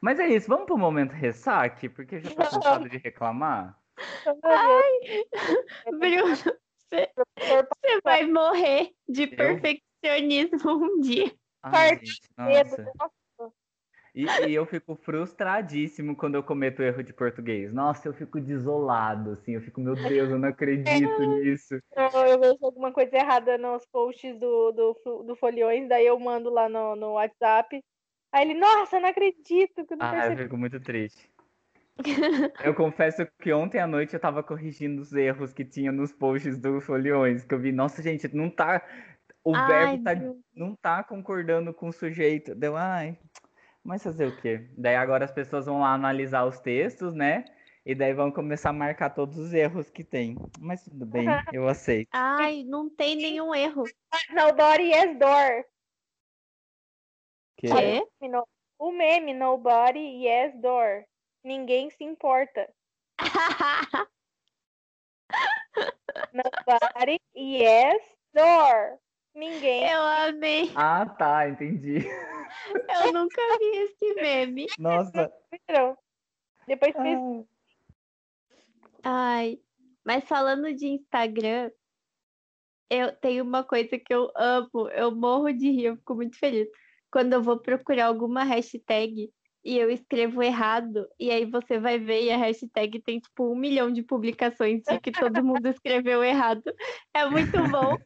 Mas é isso, vamos pro momento ressaque, porque eu já tô cansado de reclamar. Ai, *laughs* Bruno, você, você vai morrer de Eu? perfeccionismo um dia. Ai, gente, nossa. E, e eu fico frustradíssimo quando eu cometo erro de português. Nossa, eu fico desolado, assim, eu fico, meu Deus, eu não acredito *laughs* nisso. Eu, eu vejo alguma coisa errada nos posts do, do, do Folhões, daí eu mando lá no, no WhatsApp. Aí ele, nossa, eu não acredito que eu não Ah, eu percebi. fico muito triste. *laughs* Eu confesso que ontem à noite eu tava corrigindo os erros que tinha nos posts do Foliões, que eu vi, nossa, gente, não tá. O Ai, verbo tá, não tá concordando com o sujeito. Deu, ai, mas fazer o quê? Daí agora as pessoas vão lá analisar os textos, né? E daí vão começar a marcar todos os erros que tem. Mas tudo bem, eu aceito. Ai, não tem nenhum erro. Nobody yes door. Que-? No- O meme, nobody yes door. Ninguém se importa. *laughs* Nobody yes door. Ninguém. Eu amei. Ah, tá, entendi. Eu nunca vi esse meme. Nossa. viram? Depois fez. Ai, mas falando de Instagram, eu tenho uma coisa que eu amo, eu morro de rir, eu fico muito feliz. Quando eu vou procurar alguma hashtag e eu escrevo errado, e aí você vai ver e a hashtag tem tipo um milhão de publicações de que todo *laughs* mundo escreveu errado. É muito bom.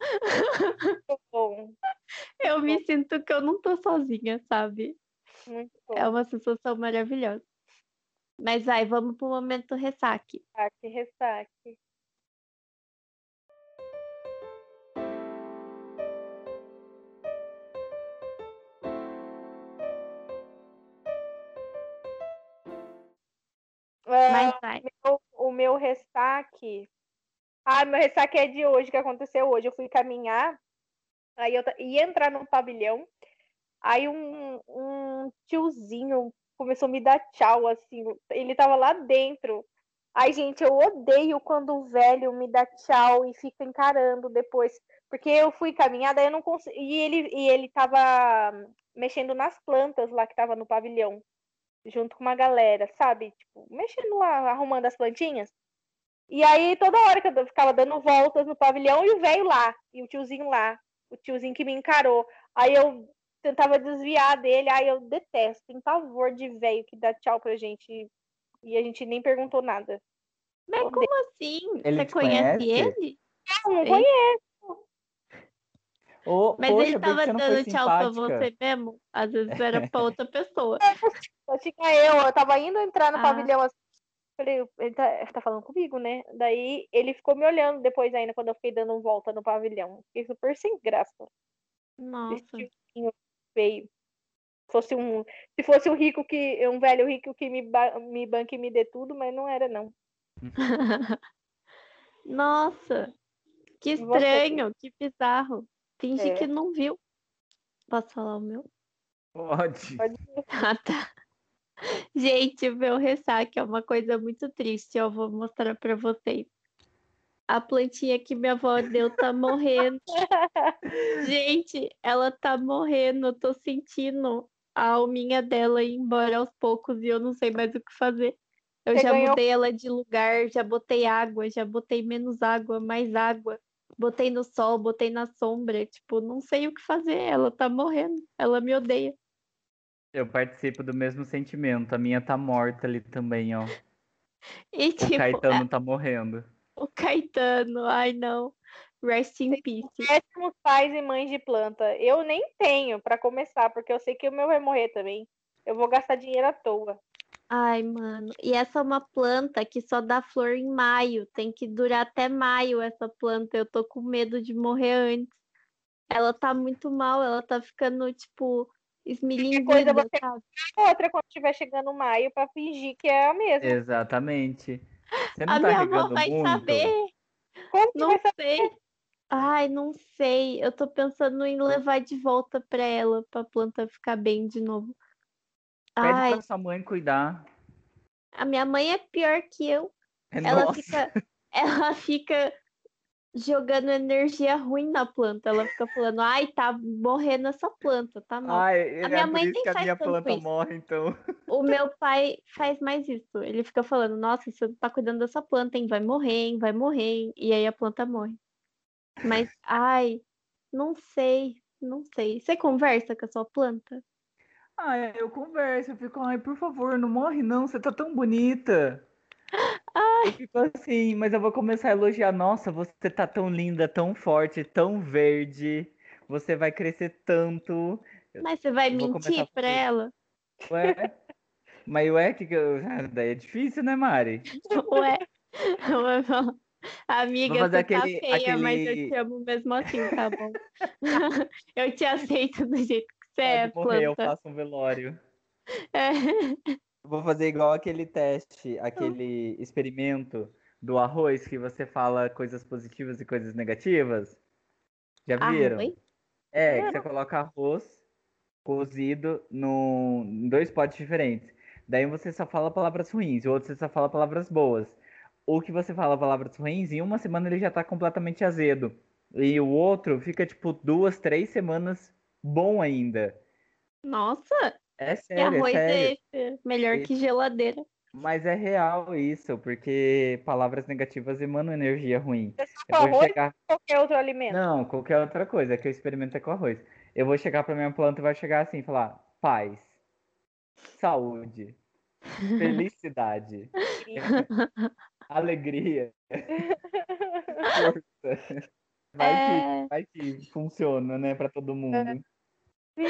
bom. *laughs* Eu me sinto que eu não tô sozinha, sabe? Muito bom. É uma sensação maravilhosa. Mas vai, vamos pro momento ressaque. Ressaque, ressaque. Mas vai. meu- o meu ressaque. Ah, meu ressaque é de hoje, que aconteceu hoje. Eu fui caminhar, aí eu ia entrar num pavilhão, aí um, um tiozinho começou a me dar tchau, assim. Ele tava lá dentro. Ai, gente, eu odeio quando o velho me dá tchau e fica encarando depois. Porque eu fui caminhar, daí eu não consegui. E ele, e ele tava mexendo nas plantas lá que tava no pavilhão junto com uma galera, sabe? Tipo, mexendo lá, arrumando as plantinhas. E aí, toda hora que eu ficava dando voltas no pavilhão e o velho lá, e o tiozinho lá, o tiozinho que me encarou. Aí eu tentava desviar dele, aí eu detesto, tem pavor de velho que dá tchau pra gente e a gente nem perguntou nada. Mas como assim? Ele Você conhece conhece? ele? Não, não Sim. conheço. Ô, Mas poxa, ele tava dando tchau pra você mesmo? Às vezes era *laughs* pra outra pessoa. Só tinha eu, eu tava indo entrar no Ah. pavilhão assim. Falei, ele tá, tá falando comigo, né? Daí ele ficou me olhando depois ainda, quando eu fiquei dando volta no pavilhão. Fiquei super sem graça. Nossa. feio. Se fosse um, se fosse um rico que. um velho rico que me, ba- me banque e me dê tudo, mas não era, não. *laughs* Nossa, que estranho, que bizarro. Finge É. que não viu. Posso falar o meu? Pode. Pode *laughs* Ah, tá. Gente, o meu ressaque é uma coisa muito triste. Eu vou mostrar pra vocês. A plantinha que minha avó deu tá morrendo. *laughs* Gente, ela tá morrendo. Eu tô sentindo a alminha dela ir embora aos poucos e eu não sei mais o que fazer. Eu Você já ganhou- mudei ela de lugar, já botei água, já botei menos água, mais água. Botei no sol, botei na sombra. Tipo, não sei o que fazer. Ela tá morrendo. Ela me odeia. Eu participo do mesmo sentimento. A minha tá morta ali também, ó. *laughs* E O tipo, Caetano tá morrendo. o Caetano, ai não. Rest in peace. Péssimos pais e mães de planta. Eu nem tenho pra começar, porque eu sei que o meu vai morrer também. Eu vou gastar dinheiro à toa. Ai, mano. E essa é uma planta que só dá flor em maio. Tem que durar até maio essa planta. Eu tô com medo de morrer antes. Ela tá muito mal, ela tá ficando, tipo, esmilinguida, coisa você- sabe? Outra quando estiver chegando maio pra fingir que é a mesma. Exatamente. Você não A tá minha avó regando vai muito? saber. Como que Não vai sei. Ai, não sei. Eu tô pensando em levar de volta pra ela, pra planta ficar bem de novo. Pede Ai, pra sua mãe cuidar. A minha mãe é pior que eu. É, Ela nossa. fica, ela fica jogando energia ruim na planta. Ela fica falando, ai, tá morrendo essa planta, tá mal. Ai, A é minha por mãe nem que a faz minha planta isso. morre, então. O meu pai faz mais isso. Ele fica falando, nossa, você não tá cuidando dessa planta, hein? Vai morrer, hein? Vai morrer, hein? E aí a planta morre. Mas, ai, não sei, não sei. Você conversa com a sua planta? Ai, eu converso, eu fico, ai, por favor, não morre não, você tá tão bonita. Eu fico assim, mas eu vou começar a elogiar. Nossa, você tá tão linda, tão forte, tão verde. Você vai crescer tanto. Mas você vai mentir a pra fazer- ela? Ué? Mas ué, que que eu... ah, daí é difícil, né, Mari? *laughs* Ué, amiga, você tá aquele- feia, mas eu aquele- te amo mesmo assim, tá bom? *laughs* eu te aceito do jeito que você é, Pode morrer, eu faço um velório. *laughs* É. Vou fazer igual aquele teste, aquele experimento do arroz que você fala coisas positivas e coisas negativas. Já viram? Arroz? É, que você coloca arroz cozido no, em dois potes diferentes. Daí você só fala palavras ruins, o outro você só fala palavras boas. O que você fala palavras ruins, em uma semana ele já tá completamente azedo. E o outro fica tipo duas, três semanas bom ainda. Nossa, É que sério, é arroz sério. é esse? Melhor que geladeira. Mas é real isso, porque palavras negativas emanam energia ruim. Você só com arroz chegar... ou qualquer outro alimento? Não, qualquer outra coisa, que eu experimento é com arroz. Eu vou chegar pra minha planta e vai chegar assim, falar paz, saúde, *laughs* felicidade, *laughs* alegria, *laughs* força. Vai que, É, vai que funciona, né, pra todo mundo. Sim.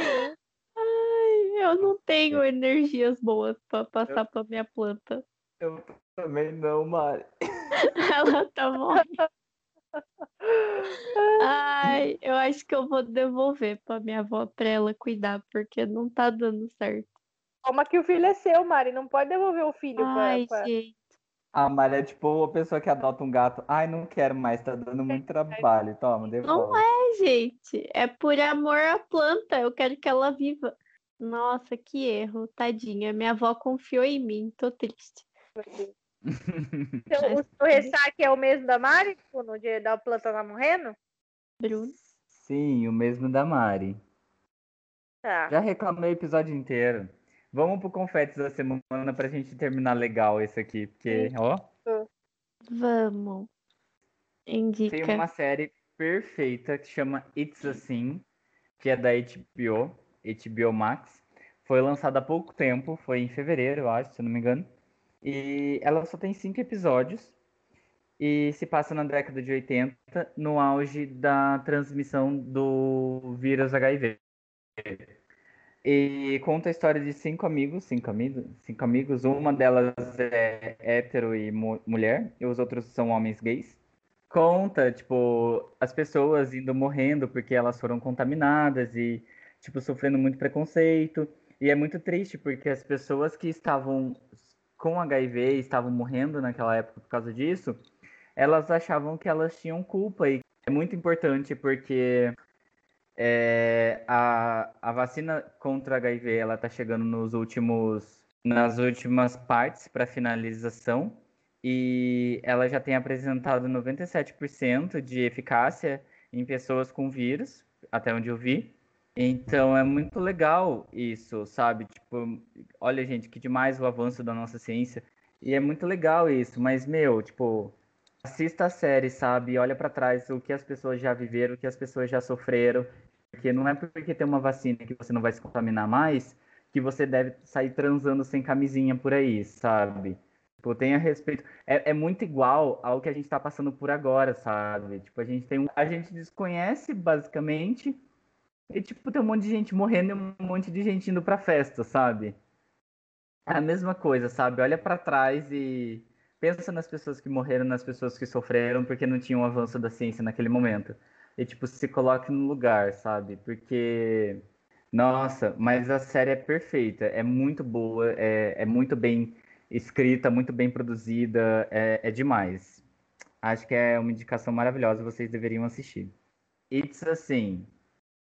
ai, eu não tenho energias boas pra passar pra minha planta. Eu também não, Mari. *laughs* Ela tá morrendo. Ai, eu acho que eu vou devolver pra minha avó pra ela cuidar, porque não tá dando certo. Como que o filho é seu, Mari? Não pode devolver o filho pra, Ai, pra- gente. A Mari é tipo a pessoa que adota um gato. Ai, não quero mais, tá dando muito trabalho. Toma, devolve. é, gente. É por amor à planta. Eu quero que ela viva. Nossa, que erro, tadinha. Minha avó confiou em mim, tô triste. *laughs* Então, o seu ressaque é o mesmo da Mari? tipo, No dia da planta tá morrendo? Bruno. Sim, o mesmo da Mari. Tá. Já reclamei o episódio inteiro. Vamos pro confetes da semana pra gente terminar legal esse aqui, porque, ó, Vamos. Indica. tem uma série perfeita que chama It's Assim, que é da HBO, HBO Max. Foi lançada há pouco tempo, foi em fevereiro, eu acho, se eu não me engano. E ela só tem cinco episódios e se passa na década de 80, no auge da transmissão do vírus HIV. E conta a história de cinco amigos, cinco amigos, cinco amigos. Uma delas é hétero e mu- mulher, e os outros são homens gays. Conta, tipo, as pessoas indo morrendo porque elas foram contaminadas e, tipo, sofrendo muito preconceito. E é muito triste porque as pessoas que estavam com HIV e estavam morrendo naquela época por causa disso, elas achavam que elas tinham culpa. E é muito importante porque é, a, a vacina contra HIV ela está chegando nos últimos, nas últimas partes para finalização e ela já tem apresentado 97% de eficácia em pessoas com vírus, até onde eu vi. Então é muito legal isso, sabe? Tipo, olha, gente, que demais o avanço da nossa ciência. E é muito legal isso, mas, meu, tipo, assista a série, sabe? Olha pra trás o que as pessoas já viveram, o que as pessoas já sofreram. Porque não é porque tem uma vacina que você não vai se contaminar mais que você deve sair transando sem camisinha por aí, sabe? Tipo, tenha respeito. É, é muito igual ao que a gente tá passando por agora, sabe? Tipo, a gente tem um. A gente desconhece, basicamente. E, tipo, tem um monte de gente morrendo e um monte de gente indo pra festa, sabe? É a mesma coisa, sabe? Olha pra trás e pensa nas pessoas que morreram, nas pessoas que sofreram porque não tinham um avanço da ciência naquele momento. E, tipo, se coloque no lugar, sabe? Porque. Nossa, mas a série é perfeita, é muito boa, é, é muito bem escrita, muito bem produzida, é, é demais. Acho que é uma indicação maravilhosa, vocês deveriam assistir. It's assim,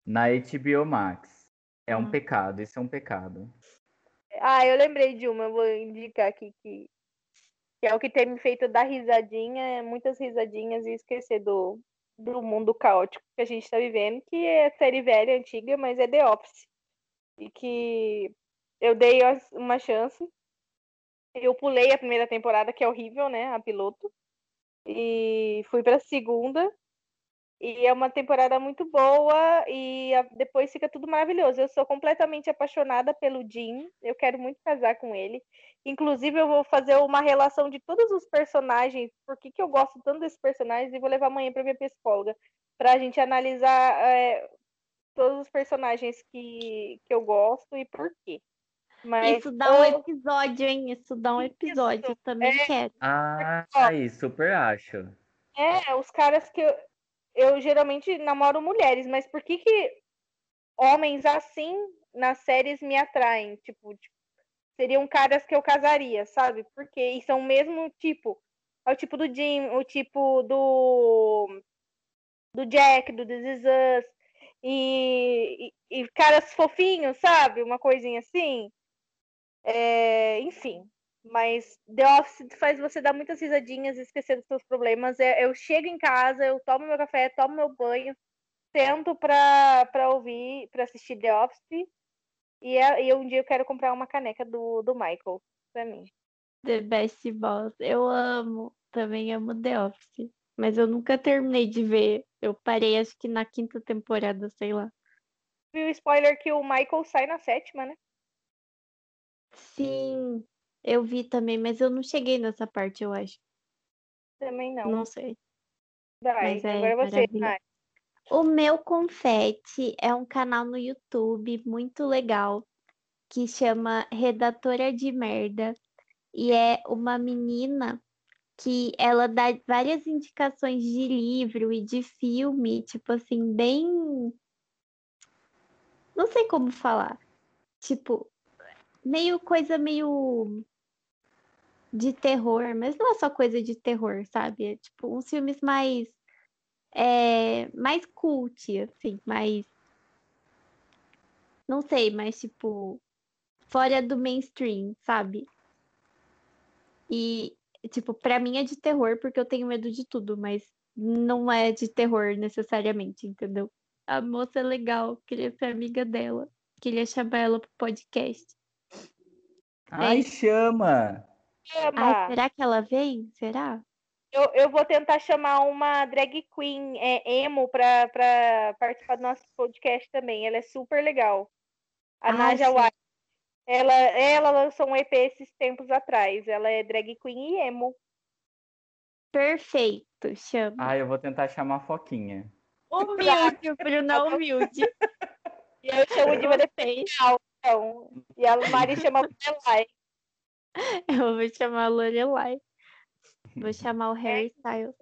na HBO Max. É um Hum. pecado, isso é um pecado. Ah, eu lembrei de uma, eu vou indicar aqui que, que é o que tem me feito dar risadinha, muitas risadinhas e esquecer do, do mundo caótico que a gente está vivendo, que é série velha, antiga, mas é The Office. E que eu dei uma chance. Eu pulei a primeira temporada, que é horrível, né? A piloto. E fui para a segunda. E é uma temporada muito boa e depois fica tudo maravilhoso. Eu sou completamente apaixonada pelo Jim. Eu quero muito casar com ele. Inclusive, eu vou fazer uma relação de todos os personagens, por que, que eu gosto tanto desses personagens, e vou levar amanhã para minha psicóloga, para a gente analisar é, todos os personagens que, que eu gosto e por quê. Mas, isso dá um episódio, hein? Isso dá um episódio, eu também é... quero. Ah, aí, super acho. É, os caras que eu, eu geralmente namoro mulheres, mas por que que homens assim nas séries me atraem? Tipo, tipo seriam caras que eu casaria, sabe? Porque e são o mesmo tipo. É o tipo do Jim, o tipo do do Jack, do This Is Us, e, e, e caras fofinhos, sabe? Uma coisinha assim. É, enfim, mas The Office faz você dar muitas risadinhas, esquecer dos seus problemas. É, eu chego em casa, eu tomo meu café, tomo meu banho, tento pra, pra ouvir, pra assistir The Office e, é, e um dia eu quero comprar uma caneca do, do Michael pra mim. The Best Boss. Eu amo. Também amo The Office. Mas eu nunca terminei de ver. Eu parei acho que na quinta temporada, sei lá. Viu o spoiler que o Michael sai na sétima, né? Sim, eu vi também, mas eu não cheguei nessa parte, eu acho. Também não. Não sei. Vai, mas é agora você. Vai. O meu confete é um canal no YouTube muito legal que chama Redatora de Merda e é uma menina que ela dá várias indicações de livro e de filme, tipo assim, bem não sei como falar. Tipo, meio coisa meio de terror, mas não é só coisa de terror, sabe? É tipo uns filmes mais é, mais cult, assim, mais. Não sei, mas tipo. Fora do mainstream, sabe? E, tipo, pra mim é de terror porque eu tenho medo de tudo, mas não é de terror necessariamente, entendeu? A moça é legal, queria ser amiga dela, queria chamar ela pro podcast. Ai, é chama! Ai, será que ela vem? Será? Eu, eu vou tentar chamar uma drag queen é, emo para participar do nosso podcast também. Ela é super legal. A ah, Naja White. Ela, ela lançou um EP esses tempos atrás. Ela é drag queen e emo. Perfeito, chama. Ah, eu vou tentar chamar a Foquinha. Humilde, o Bruno humilde. *laughs* e eu chamo de Vanessa então. E a Mari chama Lorelai. *laughs* Eu vou chamar a Lorelai. Vou chamar o Harry Styles.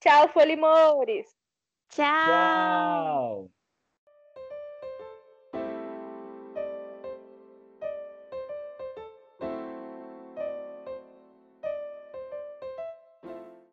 Tchau, Folimores. Tchau. Tchau.